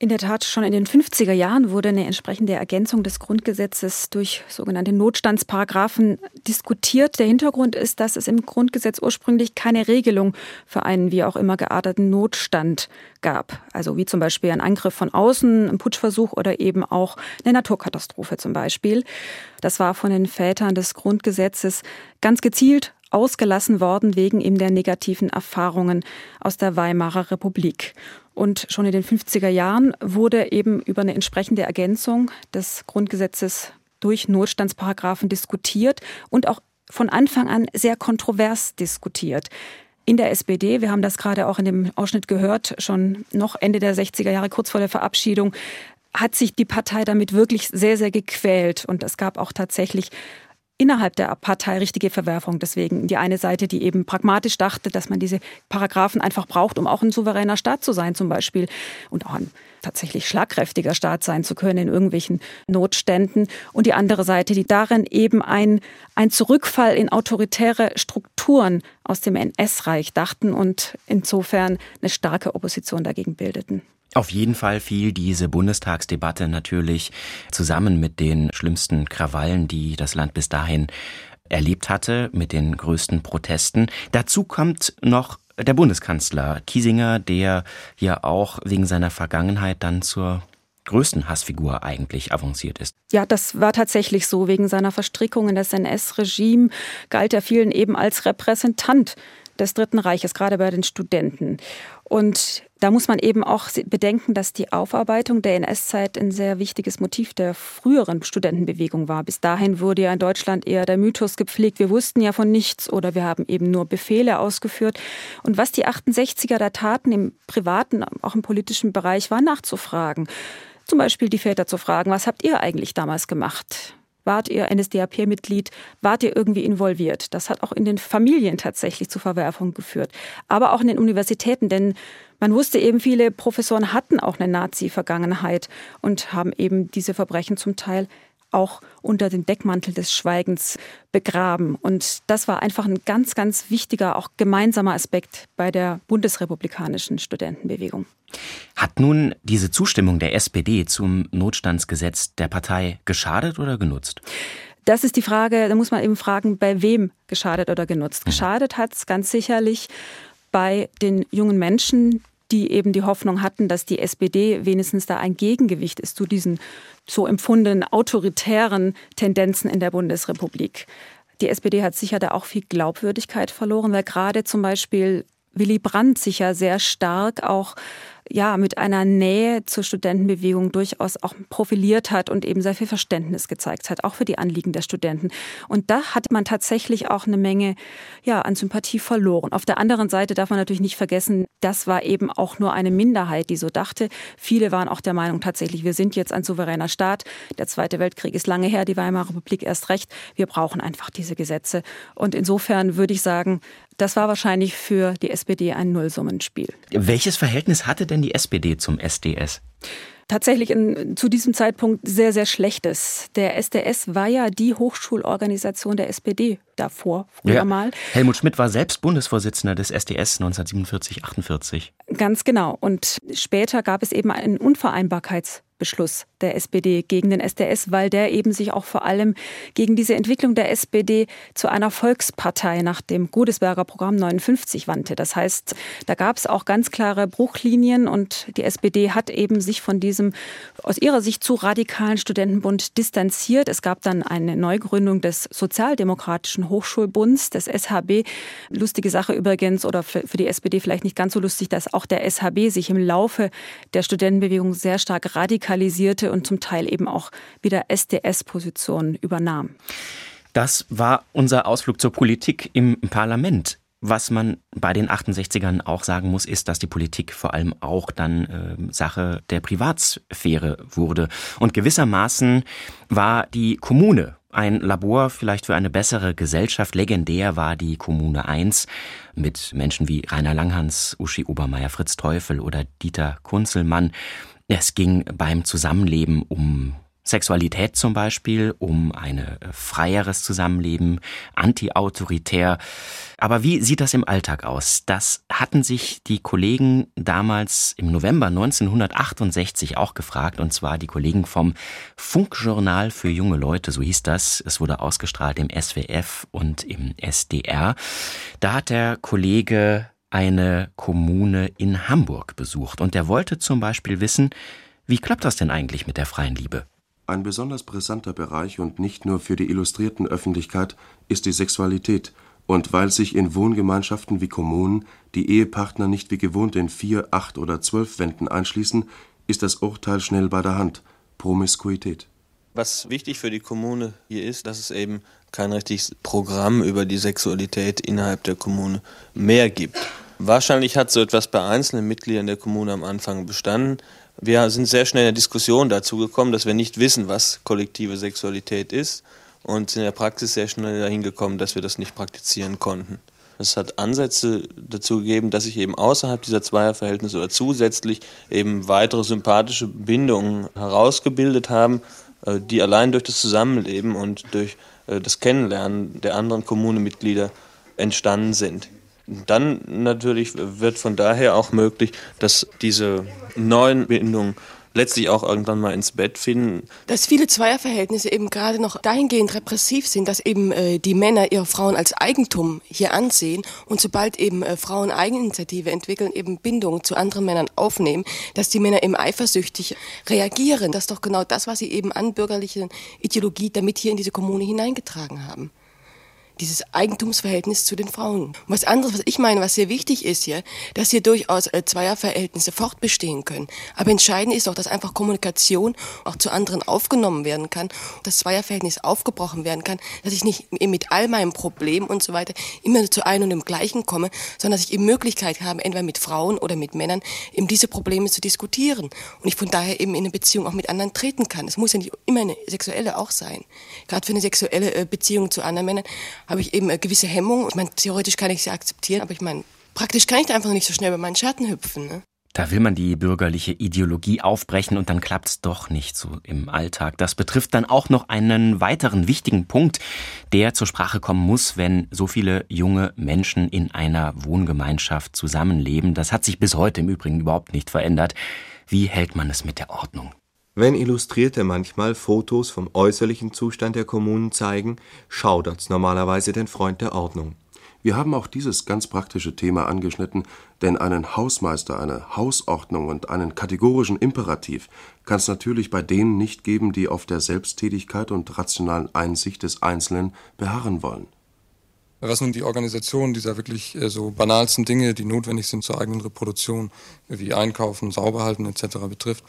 In der Tat, schon in den 50er Jahren wurde eine entsprechende Ergänzung des Grundgesetzes durch sogenannte Notstandsparagraphen diskutiert. Der Hintergrund ist, dass es im Grundgesetz ursprünglich keine Regelung für einen wie auch immer gearteten Notstand gab. Also wie zum Beispiel ein Angriff von außen, ein Putschversuch oder eben auch eine Naturkatastrophe zum Beispiel. Das war von den Vätern des Grundgesetzes ganz gezielt ausgelassen worden wegen eben der negativen Erfahrungen aus der Weimarer Republik. Und schon in den 50er Jahren wurde eben über eine entsprechende Ergänzung des Grundgesetzes durch Notstandsparagraphen diskutiert und auch von Anfang an sehr kontrovers diskutiert. In der SPD, wir haben das gerade auch in dem Ausschnitt gehört, schon noch Ende der 60er Jahre, kurz vor der Verabschiedung, hat sich die Partei damit wirklich sehr, sehr gequält. Und es gab auch tatsächlich innerhalb der Partei richtige Verwerfung. Deswegen die eine Seite, die eben pragmatisch dachte, dass man diese Paragraphen einfach braucht, um auch ein souveräner Staat zu sein zum Beispiel und auch ein tatsächlich schlagkräftiger Staat sein zu können in irgendwelchen Notständen. Und die andere Seite, die darin eben ein, ein Zurückfall in autoritäre Strukturen aus dem NS-Reich dachten und insofern eine starke Opposition dagegen bildeten. Auf jeden Fall fiel diese Bundestagsdebatte natürlich zusammen mit den schlimmsten Krawallen, die das Land bis dahin erlebt hatte, mit den größten Protesten. Dazu kommt noch der Bundeskanzler Kiesinger, der ja auch wegen seiner Vergangenheit dann zur größten Hassfigur eigentlich avanciert ist. Ja, das war tatsächlich so. Wegen seiner Verstrickung in das NS-Regime galt er vielen eben als Repräsentant des Dritten Reiches, gerade bei den Studenten. Und da muss man eben auch bedenken, dass die Aufarbeitung der NS-Zeit ein sehr wichtiges Motiv der früheren Studentenbewegung war. Bis dahin wurde ja in Deutschland eher der Mythos gepflegt, wir wussten ja von nichts oder wir haben eben nur Befehle ausgeführt. Und was die 68er da taten im privaten, auch im politischen Bereich, war nachzufragen. Zum Beispiel die Väter zu fragen, was habt ihr eigentlich damals gemacht? Wart ihr NSDAP-Mitglied? Wart ihr irgendwie involviert? Das hat auch in den Familien tatsächlich zu Verwerfungen geführt. Aber auch in den Universitäten, denn man wusste eben, viele Professoren hatten auch eine Nazi-Vergangenheit und haben eben diese Verbrechen zum Teil auch unter dem Deckmantel des Schweigens begraben. Und das war einfach ein ganz, ganz wichtiger, auch gemeinsamer Aspekt bei der bundesrepublikanischen Studentenbewegung. Hat nun diese Zustimmung der SPD zum Notstandsgesetz der Partei geschadet oder genutzt? Das ist die Frage, da muss man eben fragen, bei wem geschadet oder genutzt. Mhm. Geschadet hat es ganz sicherlich bei den jungen Menschen, die eben die Hoffnung hatten, dass die SPD wenigstens da ein Gegengewicht ist zu diesen so empfundenen autoritären Tendenzen in der Bundesrepublik. Die SPD hat sicher da auch viel Glaubwürdigkeit verloren, weil gerade zum Beispiel Willy Brandt sich ja sehr stark auch ja, mit einer Nähe zur Studentenbewegung durchaus auch profiliert hat und eben sehr viel Verständnis gezeigt hat, auch für die Anliegen der Studenten. Und da hat man tatsächlich auch eine Menge, ja, an Sympathie verloren. Auf der anderen Seite darf man natürlich nicht vergessen, das war eben auch nur eine Minderheit, die so dachte. Viele waren auch der Meinung tatsächlich, wir sind jetzt ein souveräner Staat. Der Zweite Weltkrieg ist lange her, die Weimarer Republik erst recht. Wir brauchen einfach diese Gesetze. Und insofern würde ich sagen, das war wahrscheinlich für die SPD ein Nullsummenspiel. Welches Verhältnis hatte denn die SPD zum SDS? tatsächlich in, zu diesem Zeitpunkt sehr, sehr schlechtes. Der SDS war ja die Hochschulorganisation der SPD davor, früher ja. mal. Helmut Schmidt war selbst Bundesvorsitzender des SDS 1947, 48. Ganz genau. Und später gab es eben einen Unvereinbarkeits Beschluss der SPD gegen den SDS, weil der eben sich auch vor allem gegen diese Entwicklung der SPD zu einer Volkspartei nach dem Godesberger Programm 59 wandte. Das heißt, da gab es auch ganz klare Bruchlinien und die SPD hat eben sich von diesem aus ihrer Sicht zu radikalen Studentenbund distanziert. Es gab dann eine Neugründung des Sozialdemokratischen Hochschulbunds, des SHB. Lustige Sache übrigens oder für die SPD vielleicht nicht ganz so lustig, dass auch der SHB sich im Laufe der Studentenbewegung sehr stark radikal radikalisierte und zum Teil eben auch wieder SDS-Positionen übernahm. Das war unser Ausflug zur Politik im Parlament. Was man bei den 68ern auch sagen muss, ist, dass die Politik vor allem auch dann äh, Sache der Privatsphäre wurde. Und gewissermaßen war die Kommune ein Labor vielleicht für eine bessere Gesellschaft. Legendär war die Kommune 1 mit Menschen wie Rainer Langhans, Uschi Obermeier, Fritz Teufel oder Dieter Kunzelmann. Es ging beim Zusammenleben um Sexualität zum Beispiel, um ein äh, freieres Zusammenleben, antiautoritär. Aber wie sieht das im Alltag aus? Das hatten sich die Kollegen damals im November 1968 auch gefragt, und zwar die Kollegen vom Funkjournal für junge Leute, so hieß das. Es wurde ausgestrahlt im SWF und im SDR. Da hat der Kollege eine Kommune in Hamburg besucht und er wollte zum Beispiel wissen, wie klappt das denn eigentlich mit der freien Liebe? Ein besonders brisanter Bereich und nicht nur für die illustrierten Öffentlichkeit ist die Sexualität. Und weil sich in Wohngemeinschaften wie Kommunen die Ehepartner nicht wie gewohnt in vier, acht oder zwölf Wänden einschließen, ist das Urteil schnell bei der Hand: Promiskuität. Was wichtig für die Kommune hier ist, dass es eben kein richtiges Programm über die Sexualität innerhalb der Kommune mehr gibt. Wahrscheinlich hat so etwas bei einzelnen Mitgliedern der Kommune am Anfang bestanden. Wir sind sehr schnell in der Diskussion dazu gekommen, dass wir nicht wissen, was kollektive Sexualität ist und sind in der Praxis sehr schnell dahin gekommen, dass wir das nicht praktizieren konnten. Es hat Ansätze dazu gegeben, dass sich eben außerhalb dieser Zweierverhältnisse oder zusätzlich eben weitere sympathische Bindungen herausgebildet haben, äh, die allein durch das Zusammenleben und durch das Kennenlernen der anderen Kommunemitglieder entstanden sind. Dann natürlich wird von daher auch möglich, dass diese neuen Bindungen letztlich auch irgendwann mal ins Bett finden. Dass viele Zweierverhältnisse eben gerade noch dahingehend repressiv sind, dass eben äh, die Männer ihre Frauen als Eigentum hier ansehen und sobald eben äh, Frauen Eigeninitiative entwickeln, eben Bindungen zu anderen Männern aufnehmen, dass die Männer eben eifersüchtig reagieren. Das ist doch genau das, was sie eben an bürgerlichen Ideologie damit hier in diese Kommune hineingetragen haben dieses Eigentumsverhältnis zu den Frauen. Was anderes, was ich meine, was sehr wichtig ist hier, dass hier durchaus äh, Zweierverhältnisse fortbestehen können. Aber entscheidend ist auch, dass einfach Kommunikation auch zu anderen aufgenommen werden kann, dass Zweierverhältnis aufgebrochen werden kann, dass ich nicht mit all meinen Problemen und so weiter immer zu einem und dem gleichen komme, sondern dass ich eben Möglichkeit habe, entweder mit Frauen oder mit Männern eben diese Probleme zu diskutieren und ich von daher eben in eine Beziehung auch mit anderen treten kann. Es muss ja nicht immer eine sexuelle auch sein. Gerade für eine sexuelle äh, Beziehung zu anderen Männern habe ich eben eine gewisse Hemmung. Ich meine, theoretisch kann ich sie akzeptieren, aber ich meine, praktisch kann ich da einfach nicht so schnell über meinen Schatten hüpfen. Ne? Da will man die bürgerliche Ideologie aufbrechen und dann klappt's doch nicht so im Alltag. Das betrifft dann auch noch einen weiteren wichtigen Punkt, der zur Sprache kommen muss, wenn so viele junge Menschen in einer Wohngemeinschaft zusammenleben. Das hat sich bis heute im Übrigen überhaupt nicht verändert. Wie hält man es mit der Ordnung? Wenn Illustrierte manchmal Fotos vom äußerlichen Zustand der Kommunen zeigen, schaudert's normalerweise den Freund der Ordnung. Wir haben auch dieses ganz praktische Thema angeschnitten, denn einen Hausmeister, eine Hausordnung und einen kategorischen Imperativ kann es natürlich bei denen nicht geben, die auf der Selbsttätigkeit und rationalen Einsicht des Einzelnen beharren wollen. Was nun die Organisation dieser wirklich äh, so banalsten Dinge, die notwendig sind zur eigenen Reproduktion, wie Einkaufen, Sauberhalten etc. betrifft,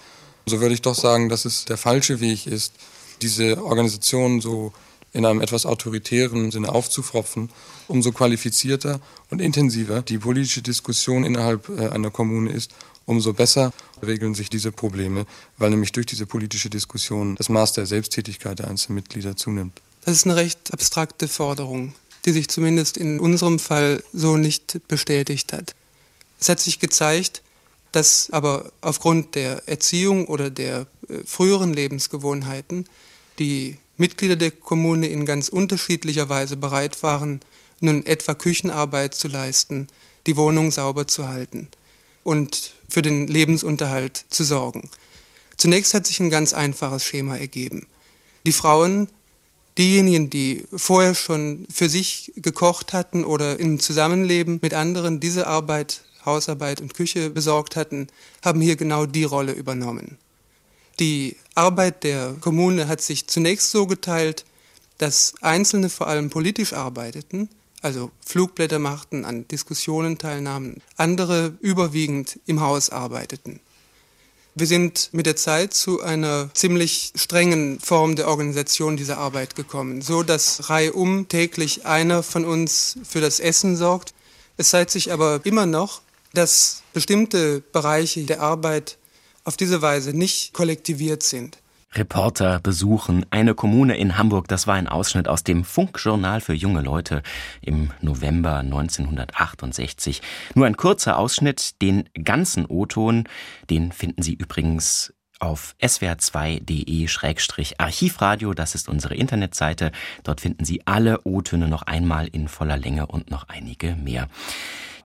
so würde ich doch sagen, dass es der falsche Weg ist, diese Organisation so in einem etwas autoritären Sinne aufzufropfen, umso qualifizierter und intensiver die politische Diskussion innerhalb äh, einer Kommune ist, umso besser regeln sich diese Probleme, weil nämlich durch diese politische Diskussion das Maß der Selbsttätigkeit der einzelnen Mitglieder zunimmt. Das ist eine recht abstrakte Forderung, die sich zumindest in unserem Fall so nicht bestätigt hat. Es hat sich gezeigt, dass aber aufgrund der Erziehung oder der äh, früheren Lebensgewohnheiten die Mitglieder der Kommune in ganz unterschiedlicher Weise bereit waren, nun etwa Küchenarbeit zu leisten, die Wohnung sauber zu halten und für den Lebensunterhalt zu sorgen. Zunächst hat sich ein ganz einfaches Schema ergeben. Die Frauen, diejenigen, die vorher schon für sich gekocht hatten oder im Zusammenleben mit anderen diese Arbeit Hausarbeit und Küche besorgt hatten, haben hier genau die Rolle übernommen. Die Arbeit der Kommune hat sich zunächst so geteilt, dass Einzelne vor allem politisch arbeiteten, also Flugblätter machten, an Diskussionen teilnahmen, andere überwiegend im Haus arbeiteten. Wir sind mit der Zeit zu einer ziemlich strengen Form der Organisation dieser Arbeit gekommen, so dass reihum täglich einer von uns für das Essen sorgt. Es zeigt sich aber immer noch, dass bestimmte Bereiche der Arbeit auf diese Weise nicht kollektiviert sind. Reporter besuchen eine Kommune in Hamburg. Das war ein Ausschnitt aus dem Funkjournal für junge Leute im November 1968. Nur ein kurzer Ausschnitt, den ganzen O-Ton, den finden Sie übrigens auf swr2.de-archivradio. Das ist unsere Internetseite. Dort finden Sie alle O-Töne noch einmal in voller Länge und noch einige mehr.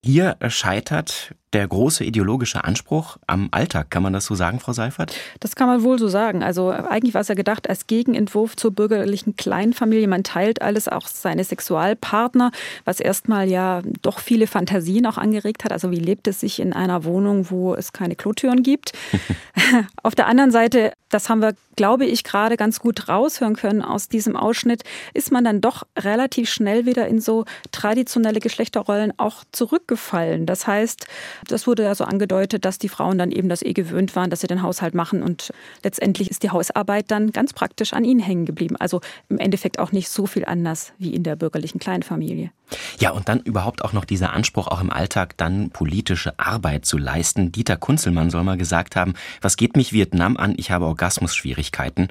Hier scheitert der große ideologische Anspruch am Alltag. Kann man das so sagen, Frau Seifert? Das kann man wohl so sagen. Also eigentlich war es ja gedacht als Gegenentwurf zur bürgerlichen Kleinfamilie. Man teilt alles, auch seine Sexualpartner, was erstmal ja doch viele Fantasien auch angeregt hat. Also wie lebt es sich in einer Wohnung, wo es keine Klotüren gibt? *laughs* *laughs* Auf der anderen Seite, das haben wir, glaube ich, gerade ganz gut raushören können aus diesem Ausschnitt, ist man dann doch relativ schnell wieder in so traditionelle Geschlechterrollen auch zurückgefallen. Das heißt, Das wurde ja so angedeutet, dass die Frauen dann eben das eh gewöhnt waren, dass sie den Haushalt machen und letztendlich ist die Hausarbeit dann ganz praktisch an ihnen hängen geblieben. Also im Endeffekt auch nicht so viel anders wie in der bürgerlichen Kleinfamilie. Ja, und dann überhaupt auch noch dieser Anspruch, auch im Alltag dann politische Arbeit zu leisten. Dieter Kunzelmann soll mal gesagt haben, was geht mich Vietnam an? Ich habe Orgasmusschwierigkeiten.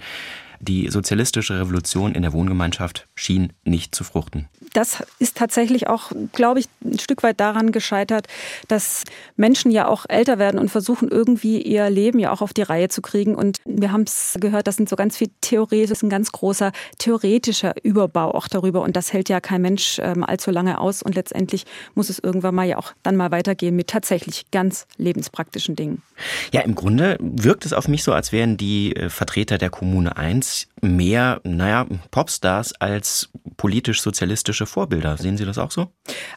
Die sozialistische Revolution in der Wohngemeinschaft schien nicht zu fruchten. Das ist tatsächlich auch, glaube ich, ein Stück weit daran gescheitert, dass Menschen ja auch älter werden und versuchen irgendwie ihr Leben ja auch auf die Reihe zu kriegen. Und wir haben es gehört, das sind so ganz viel Theorie, das ist ein ganz großer theoretischer Überbau auch darüber. Und das hält ja kein Mensch ähm, allzu lange aus. Und letztendlich muss es irgendwann mal ja auch dann mal weitergehen mit tatsächlich ganz lebenspraktischen Dingen. Ja, im Grunde wirkt es auf mich so, als wären die äh, Vertreter der Kommune 1 mehr, naja, Popstars als politisch-sozialistische Vorbilder. Sehen Sie das auch so?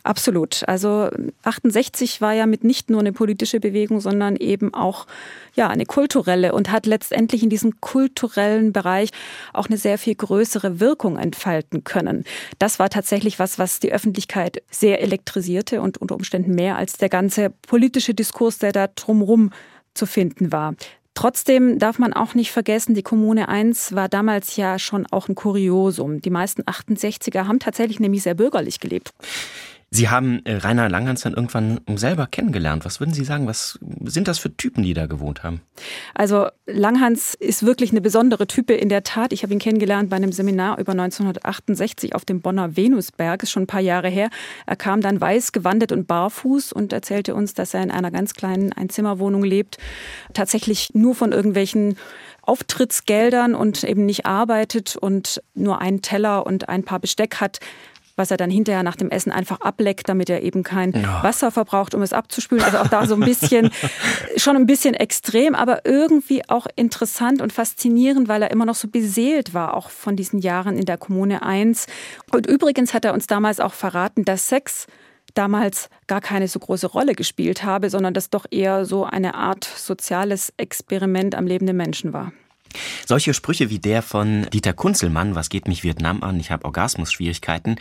Absolut. Also 68 war ja mit nicht nur eine politische Bewegung, sondern eben auch ja, eine kulturelle und hat letztendlich in diesem kulturellen Bereich auch eine sehr viel größere Wirkung entfalten können. Das war tatsächlich was, was die Öffentlichkeit sehr elektrisierte und unter Umständen mehr als der ganze politische Diskurs, der da drumherum zu finden war. Trotzdem darf man auch nicht vergessen, die Kommune 1 war damals ja schon auch ein Kuriosum. Die meisten 68er haben tatsächlich nämlich sehr bürgerlich gelebt. Sie haben äh, Rainer Langhans dann irgendwann selber kennengelernt. Was würden Sie sagen, was sind das für Typen, die da gewohnt haben? Also Langhans ist wirklich eine besondere Type in der Tat. Ich habe ihn kennengelernt bei einem Seminar über 1968 auf dem Bonner Venusberg, ist schon ein paar Jahre her. Er kam dann weiß gewandet und barfuß und erzählte uns, dass er in einer ganz kleinen Einzimmerwohnung lebt, tatsächlich nur von irgendwelchen Auftrittsgeldern und eben nicht arbeitet und nur einen Teller und ein paar Besteck hat was er dann hinterher nach dem Essen einfach ableckt, damit er eben kein ja. Wasser verbraucht, um es abzuspülen. Also auch da so ein bisschen, *laughs* schon ein bisschen extrem, aber irgendwie auch interessant und faszinierend, weil er immer noch so beseelt war, auch von diesen Jahren in der Kommune 1. Und übrigens hat er uns damals auch verraten, dass Sex damals gar keine so große Rolle gespielt habe, sondern dass doch eher so eine Art soziales Experiment am lebenden Menschen war. Solche Sprüche wie der von Dieter Kunzelmann, was geht mich Vietnam an, ich habe Orgasmusschwierigkeiten,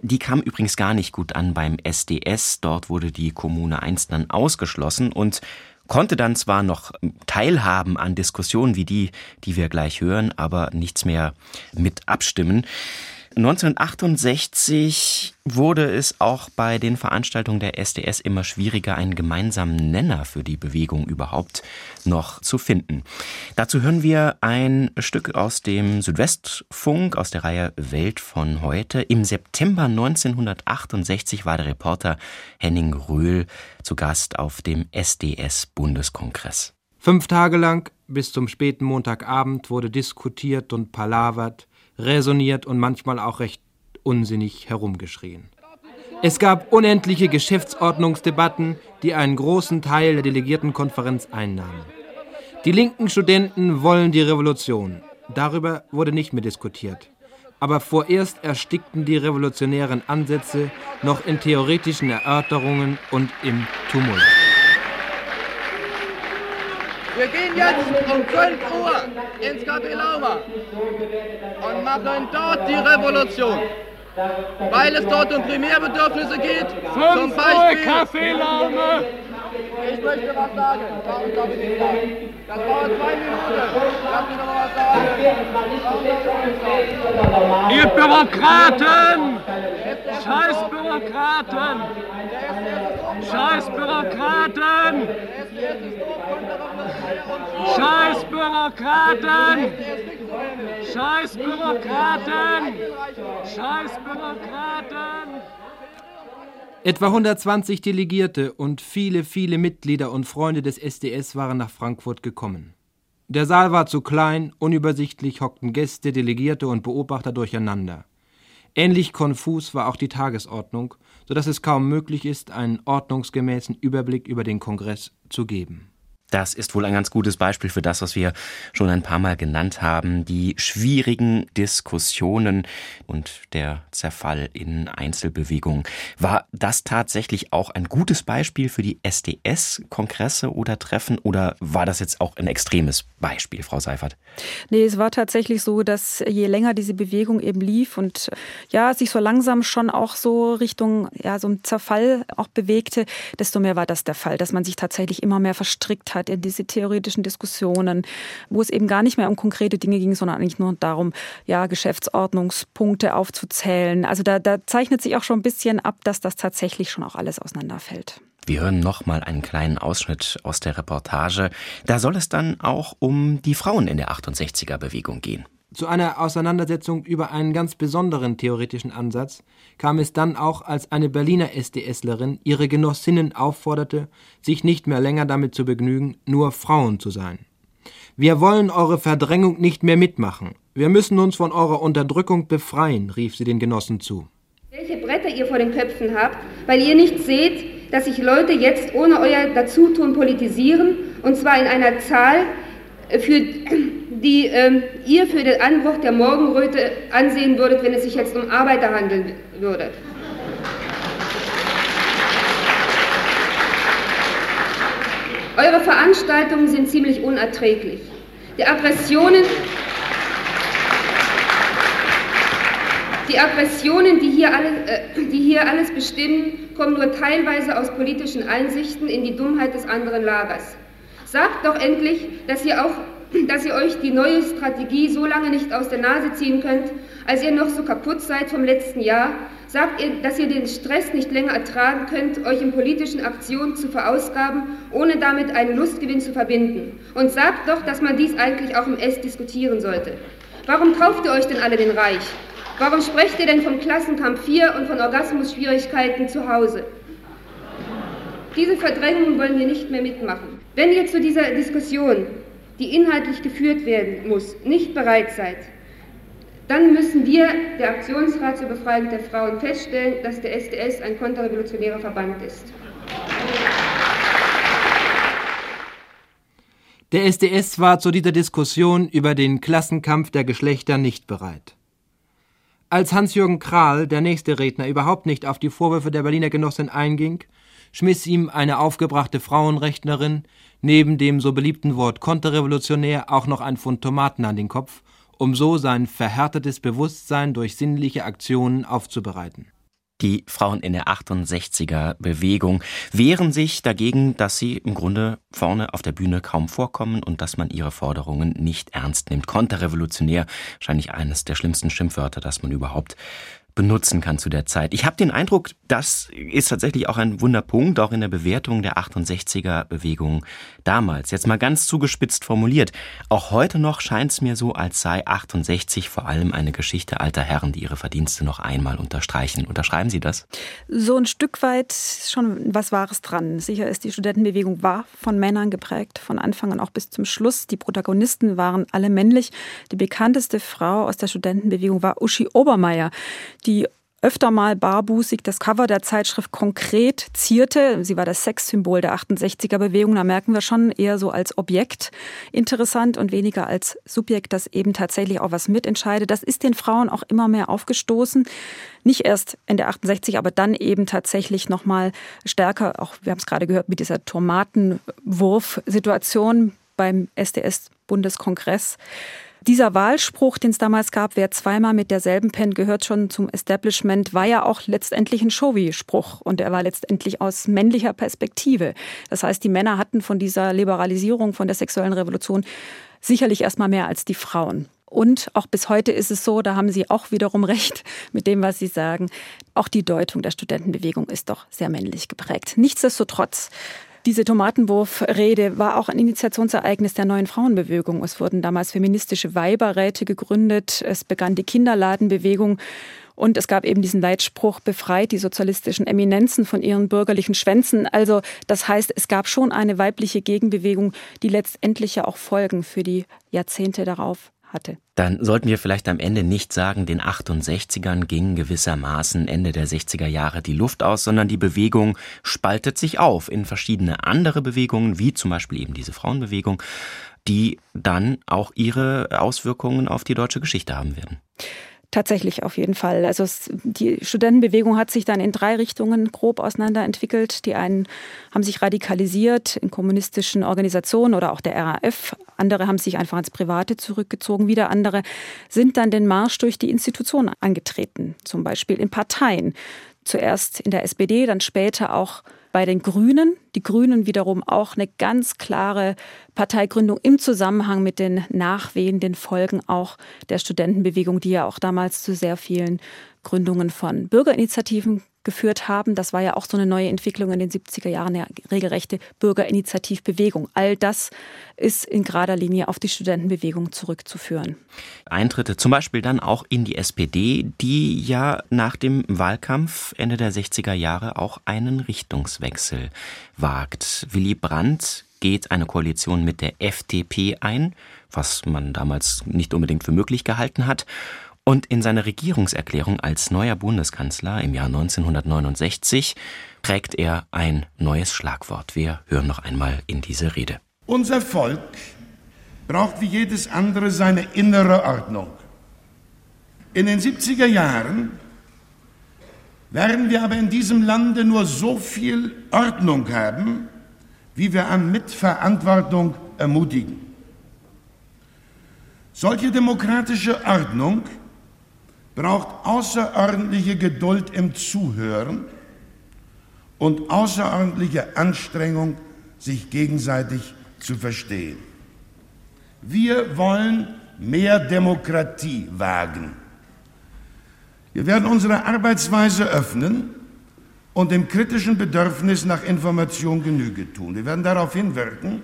die kamen übrigens gar nicht gut an beim SDS. Dort wurde die Kommune 1 dann ausgeschlossen und konnte dann zwar noch teilhaben an Diskussionen wie die, die wir gleich hören, aber nichts mehr mit abstimmen. 1968 wurde es auch bei den Veranstaltungen der SDS immer schwieriger, einen gemeinsamen Nenner für die Bewegung überhaupt noch zu finden. Dazu hören wir ein Stück aus dem Südwestfunk aus der Reihe Welt von heute. Im September 1968 war der Reporter Henning Röhl zu Gast auf dem SDS-Bundeskongress. Fünf Tage lang bis zum späten Montagabend wurde diskutiert und palavert resoniert und manchmal auch recht unsinnig herumgeschrien. Es gab unendliche Geschäftsordnungsdebatten, die einen großen Teil der Delegiertenkonferenz einnahmen. Die linken Studenten wollen die Revolution. Darüber wurde nicht mehr diskutiert. Aber vorerst erstickten die revolutionären Ansätze noch in theoretischen Erörterungen und im Tumult. Wir gehen jetzt um 12 Uhr ins Café Lauma und machen dort die Revolution. Weil es dort um Primärbedürfnisse geht. 5 zum Beispiel, Uhr Café Laume. Ich möchte was sagen. Warum darf ich nicht sagen? Das dauert zwei Minuten. Ihr Bürokraten! Scheiß Bürokraten! Scheiß Bürokraten! Scheiß Bürokraten! Scheiß Bürokraten! Scheiß Bürokraten! Etwa 120 Delegierte und viele, viele Mitglieder und Freunde des SDS waren nach Frankfurt gekommen. Der Saal war zu klein, unübersichtlich hockten Gäste, Delegierte und Beobachter durcheinander. Ähnlich konfus war auch die Tagesordnung, so dass es kaum möglich ist, einen ordnungsgemäßen Überblick über den Kongress zu geben. Das ist wohl ein ganz gutes Beispiel für das, was wir schon ein paar Mal genannt haben, die schwierigen Diskussionen und der Zerfall in Einzelbewegungen. War das tatsächlich auch ein gutes Beispiel für die SDS-Kongresse oder Treffen oder war das jetzt auch ein extremes Beispiel, Frau Seifert? Nee, es war tatsächlich so, dass je länger diese Bewegung eben lief und ja, sich so langsam schon auch so Richtung ja, so einem Zerfall auch bewegte, desto mehr war das der Fall, dass man sich tatsächlich immer mehr verstrickt hat in diese theoretischen Diskussionen, wo es eben gar nicht mehr um konkrete Dinge ging, sondern eigentlich nur darum, ja, Geschäftsordnungspunkte aufzuzählen. Also da, da zeichnet sich auch schon ein bisschen ab, dass das tatsächlich schon auch alles auseinanderfällt. Wir hören noch mal einen kleinen Ausschnitt aus der Reportage. Da soll es dann auch um die Frauen in der 68er Bewegung gehen. Zu einer Auseinandersetzung über einen ganz besonderen theoretischen Ansatz kam es dann auch, als eine Berliner SDSlerin ihre Genossinnen aufforderte, sich nicht mehr länger damit zu begnügen, nur Frauen zu sein. Wir wollen eure Verdrängung nicht mehr mitmachen. Wir müssen uns von eurer Unterdrückung befreien, rief sie den Genossen zu. Welche Bretter ihr vor den Köpfen habt, weil ihr nicht seht, dass sich Leute jetzt ohne euer Dazutun politisieren, und zwar in einer Zahl, für die ähm, ihr für den Anbruch der Morgenröte ansehen würdet, wenn es sich jetzt um Arbeiter handeln würde. Eure Veranstaltungen sind ziemlich unerträglich. Die Aggressionen, die, Aggressionen die, hier alle, äh, die hier alles bestimmen, kommen nur teilweise aus politischen Einsichten in die Dummheit des anderen Lagers. Sagt doch endlich, dass ihr auch dass ihr euch die neue Strategie so lange nicht aus der Nase ziehen könnt, als ihr noch so kaputt seid vom letzten Jahr. Sagt ihr, dass ihr den Stress nicht länger ertragen könnt, euch in politischen Aktionen zu verausgaben, ohne damit einen Lustgewinn zu verbinden. Und sagt doch, dass man dies eigentlich auch im S diskutieren sollte. Warum kauft ihr euch denn alle den Reich? Warum sprecht ihr denn vom Klassenkampf 4 und von Orgasmusschwierigkeiten zu Hause? Diese Verdrängungen wollen wir nicht mehr mitmachen. Wenn ihr zu dieser Diskussion die inhaltlich geführt werden muss, nicht bereit seid, dann müssen wir, der Aktionsrat zur Befreiung der Frauen, feststellen, dass der SDS ein konterrevolutionärer Verband ist. Der SDS war zu dieser Diskussion über den Klassenkampf der Geschlechter nicht bereit. Als Hans-Jürgen Krahl, der nächste Redner, überhaupt nicht auf die Vorwürfe der Berliner Genossin einging, schmiss ihm eine aufgebrachte Frauenrechtlerin neben dem so beliebten Wort konterrevolutionär auch noch ein Pfund Tomaten an den Kopf, um so sein verhärtetes Bewusstsein durch sinnliche Aktionen aufzubereiten. Die Frauen in der 68er Bewegung wehren sich dagegen, dass sie im Grunde vorne auf der Bühne kaum vorkommen und dass man ihre Forderungen nicht ernst nimmt. Konterrevolutionär, wahrscheinlich eines der schlimmsten Schimpfwörter, das man überhaupt benutzen kann zu der Zeit. Ich habe den Eindruck, das ist tatsächlich auch ein Wunderpunkt, auch in der Bewertung der 68er Bewegung damals. Jetzt mal ganz zugespitzt formuliert. Auch heute noch scheint es mir so, als sei 68 vor allem eine Geschichte alter Herren, die ihre Verdienste noch einmal unterstreichen. Unterschreiben Sie das? So ein Stück weit schon was Wahres dran. Sicher ist, die Studentenbewegung war von Männern geprägt, von Anfang an auch bis zum Schluss. Die Protagonisten waren alle männlich. Die bekannteste Frau aus der Studentenbewegung war Uschi Obermeier die öfter mal barbusig das Cover der Zeitschrift konkret zierte. Sie war das Sexsymbol der 68er Bewegung. Da merken wir schon eher so als Objekt interessant und weniger als Subjekt, das eben tatsächlich auch was mitentscheidet. Das ist den Frauen auch immer mehr aufgestoßen. Nicht erst in der 68, aber dann eben tatsächlich noch mal stärker. Auch wir haben es gerade gehört mit dieser Tomatenwurf-Situation beim SDS-Bundeskongress. Dieser Wahlspruch, den es damals gab, wer zweimal mit derselben Pen gehört schon zum Establishment, war ja auch letztendlich ein Showy-Spruch und er war letztendlich aus männlicher Perspektive. Das heißt, die Männer hatten von dieser Liberalisierung, von der sexuellen Revolution sicherlich erstmal mehr als die Frauen. Und auch bis heute ist es so, da haben Sie auch wiederum *laughs* recht mit dem, was Sie sagen. Auch die Deutung der Studentenbewegung ist doch sehr männlich geprägt. Nichtsdestotrotz diese Tomatenwurfrede war auch ein Initiationsereignis der neuen Frauenbewegung. Es wurden damals feministische Weiberräte gegründet. Es begann die Kinderladenbewegung. Und es gab eben diesen Leitspruch, befreit die sozialistischen Eminenzen von ihren bürgerlichen Schwänzen. Also das heißt, es gab schon eine weibliche Gegenbewegung, die letztendlich ja auch Folgen für die Jahrzehnte darauf hatte. Dann sollten wir vielleicht am Ende nicht sagen, den 68ern ging gewissermaßen Ende der 60er Jahre die Luft aus, sondern die Bewegung spaltet sich auf in verschiedene andere Bewegungen, wie zum Beispiel eben diese Frauenbewegung, die dann auch ihre Auswirkungen auf die deutsche Geschichte haben werden. Tatsächlich auf jeden Fall. Also es, die Studentenbewegung hat sich dann in drei Richtungen grob auseinanderentwickelt. Die einen haben sich radikalisiert in kommunistischen Organisationen oder auch der RAF. Andere haben sich einfach ins Private zurückgezogen. Wieder andere sind dann den Marsch durch die Institutionen angetreten, zum Beispiel in Parteien. Zuerst in der SPD, dann später auch bei den Grünen. Die Grünen wiederum auch eine ganz klare Parteigründung im Zusammenhang mit den nachwehenden Folgen auch der Studentenbewegung, die ja auch damals zu sehr vielen Gründungen von Bürgerinitiativen geführt haben. Das war ja auch so eine neue Entwicklung in den 70er Jahren, eine regelrechte Bürgerinitiativbewegung. All das ist in gerader Linie auf die Studentenbewegung zurückzuführen. Eintritte zum Beispiel dann auch in die SPD, die ja nach dem Wahlkampf Ende der 60er Jahre auch einen Richtungswechsel wagt. Willy Brandt geht eine Koalition mit der FDP ein, was man damals nicht unbedingt für möglich gehalten hat. Und in seiner Regierungserklärung als neuer Bundeskanzler im Jahr 1969 prägt er ein neues Schlagwort. Wir hören noch einmal in diese Rede. Unser Volk braucht wie jedes andere seine innere Ordnung. In den 70er Jahren werden wir aber in diesem Lande nur so viel Ordnung haben, wie wir an Mitverantwortung ermutigen. Solche demokratische Ordnung braucht außerordentliche Geduld im Zuhören und außerordentliche Anstrengung, sich gegenseitig zu verstehen. Wir wollen mehr Demokratie wagen. Wir werden unsere Arbeitsweise öffnen und dem kritischen Bedürfnis nach Information Genüge tun. Wir werden darauf hinwirken,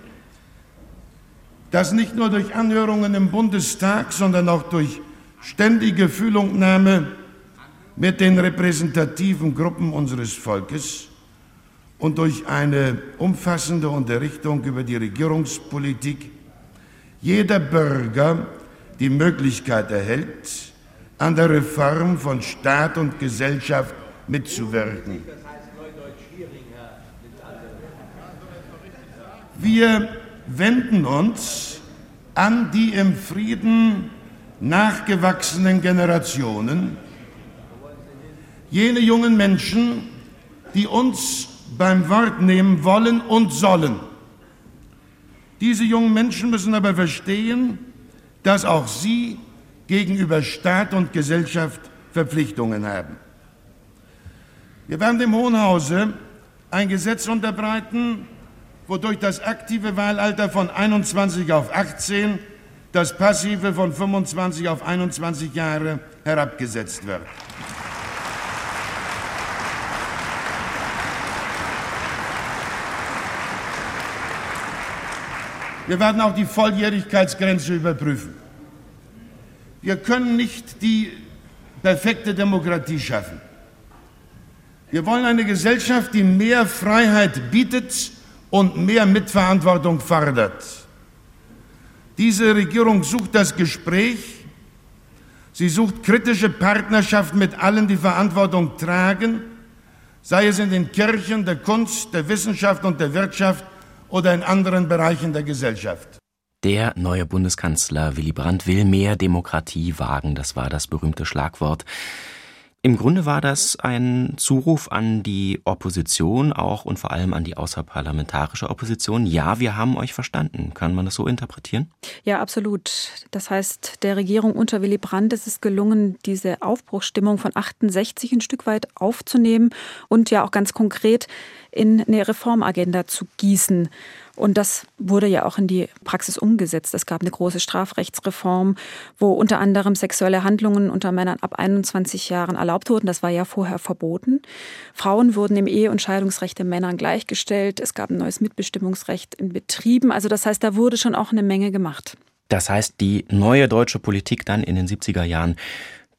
dass nicht nur durch Anhörungen im Bundestag, sondern auch durch ständige Fühlungnahme mit den repräsentativen Gruppen unseres Volkes und durch eine umfassende Unterrichtung über die Regierungspolitik jeder Bürger die Möglichkeit erhält, an der Reform von Staat und Gesellschaft mitzuwirken. Wir wenden uns an die im Frieden nachgewachsenen Generationen, jene jungen Menschen, die uns beim Wort nehmen wollen und sollen. Diese jungen Menschen müssen aber verstehen, dass auch sie gegenüber Staat und Gesellschaft Verpflichtungen haben. Wir werden dem Hohen Hause ein Gesetz unterbreiten, wodurch das aktive Wahlalter von 21 auf 18 das Passive von 25 auf 21 Jahre herabgesetzt wird. Wir werden auch die Volljährigkeitsgrenze überprüfen. Wir können nicht die perfekte Demokratie schaffen. Wir wollen eine Gesellschaft, die mehr Freiheit bietet und mehr Mitverantwortung fordert. Diese Regierung sucht das Gespräch, sie sucht kritische Partnerschaft mit allen, die Verantwortung tragen, sei es in den Kirchen, der Kunst, der Wissenschaft und der Wirtschaft oder in anderen Bereichen der Gesellschaft. Der neue Bundeskanzler Willy Brandt will mehr Demokratie wagen, das war das berühmte Schlagwort. Im Grunde war das ein Zuruf an die Opposition auch und vor allem an die außerparlamentarische Opposition. Ja, wir haben euch verstanden. Kann man das so interpretieren? Ja, absolut. Das heißt, der Regierung unter Willy Brandt ist es gelungen, diese Aufbruchsstimmung von 68 ein Stück weit aufzunehmen und ja auch ganz konkret in eine Reformagenda zu gießen. Und das wurde ja auch in die Praxis umgesetzt. Es gab eine große Strafrechtsreform, wo unter anderem sexuelle Handlungen unter Männern ab 21 Jahren erlaubt wurden. Das war ja vorher verboten. Frauen wurden im Ehe- und Scheidungsrecht den Männern gleichgestellt. Es gab ein neues Mitbestimmungsrecht in Betrieben. Also das heißt, da wurde schon auch eine Menge gemacht. Das heißt, die neue deutsche Politik dann in den 70er Jahren,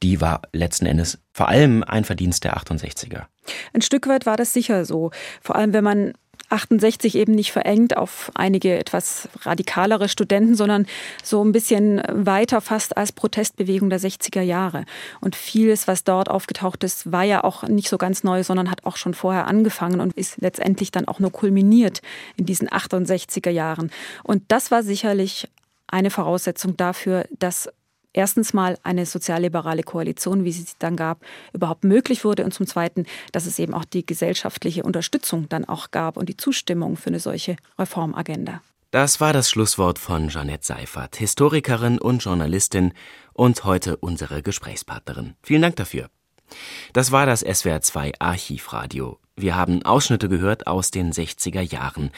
die war letzten Endes vor allem ein Verdienst der 68er. Ein Stück weit war das sicher so. Vor allem, wenn man 68 eben nicht verengt auf einige etwas radikalere Studenten, sondern so ein bisschen weiter fast als Protestbewegung der 60er Jahre. Und vieles, was dort aufgetaucht ist, war ja auch nicht so ganz neu, sondern hat auch schon vorher angefangen und ist letztendlich dann auch nur kulminiert in diesen 68er Jahren. Und das war sicherlich eine Voraussetzung dafür, dass erstens mal eine sozialliberale Koalition, wie sie es dann gab, überhaupt möglich wurde und zum Zweiten, dass es eben auch die gesellschaftliche Unterstützung dann auch gab und die Zustimmung für eine solche Reformagenda. Das war das Schlusswort von Jeanette Seifert, Historikerin und Journalistin und heute unsere Gesprächspartnerin. Vielen Dank dafür. Das war das SWR2 Archivradio. Wir haben Ausschnitte gehört aus den 60er Jahren.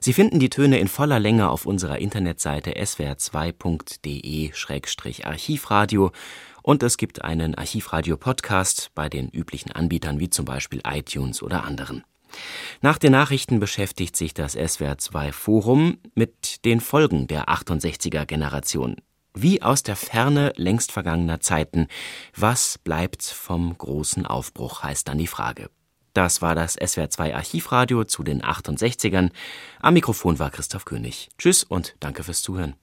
Sie finden die Töne in voller Länge auf unserer Internetseite swr2.de-archivradio und es gibt einen Archivradio-Podcast bei den üblichen Anbietern wie zum Beispiel iTunes oder anderen. Nach den Nachrichten beschäftigt sich das SWR2 Forum mit den Folgen der 68er Generation. Wie aus der Ferne längst vergangener Zeiten. Was bleibt vom großen Aufbruch, heißt dann die Frage. Das war das SWR2 Archivradio zu den 68ern. Am Mikrofon war Christoph König. Tschüss und danke fürs Zuhören.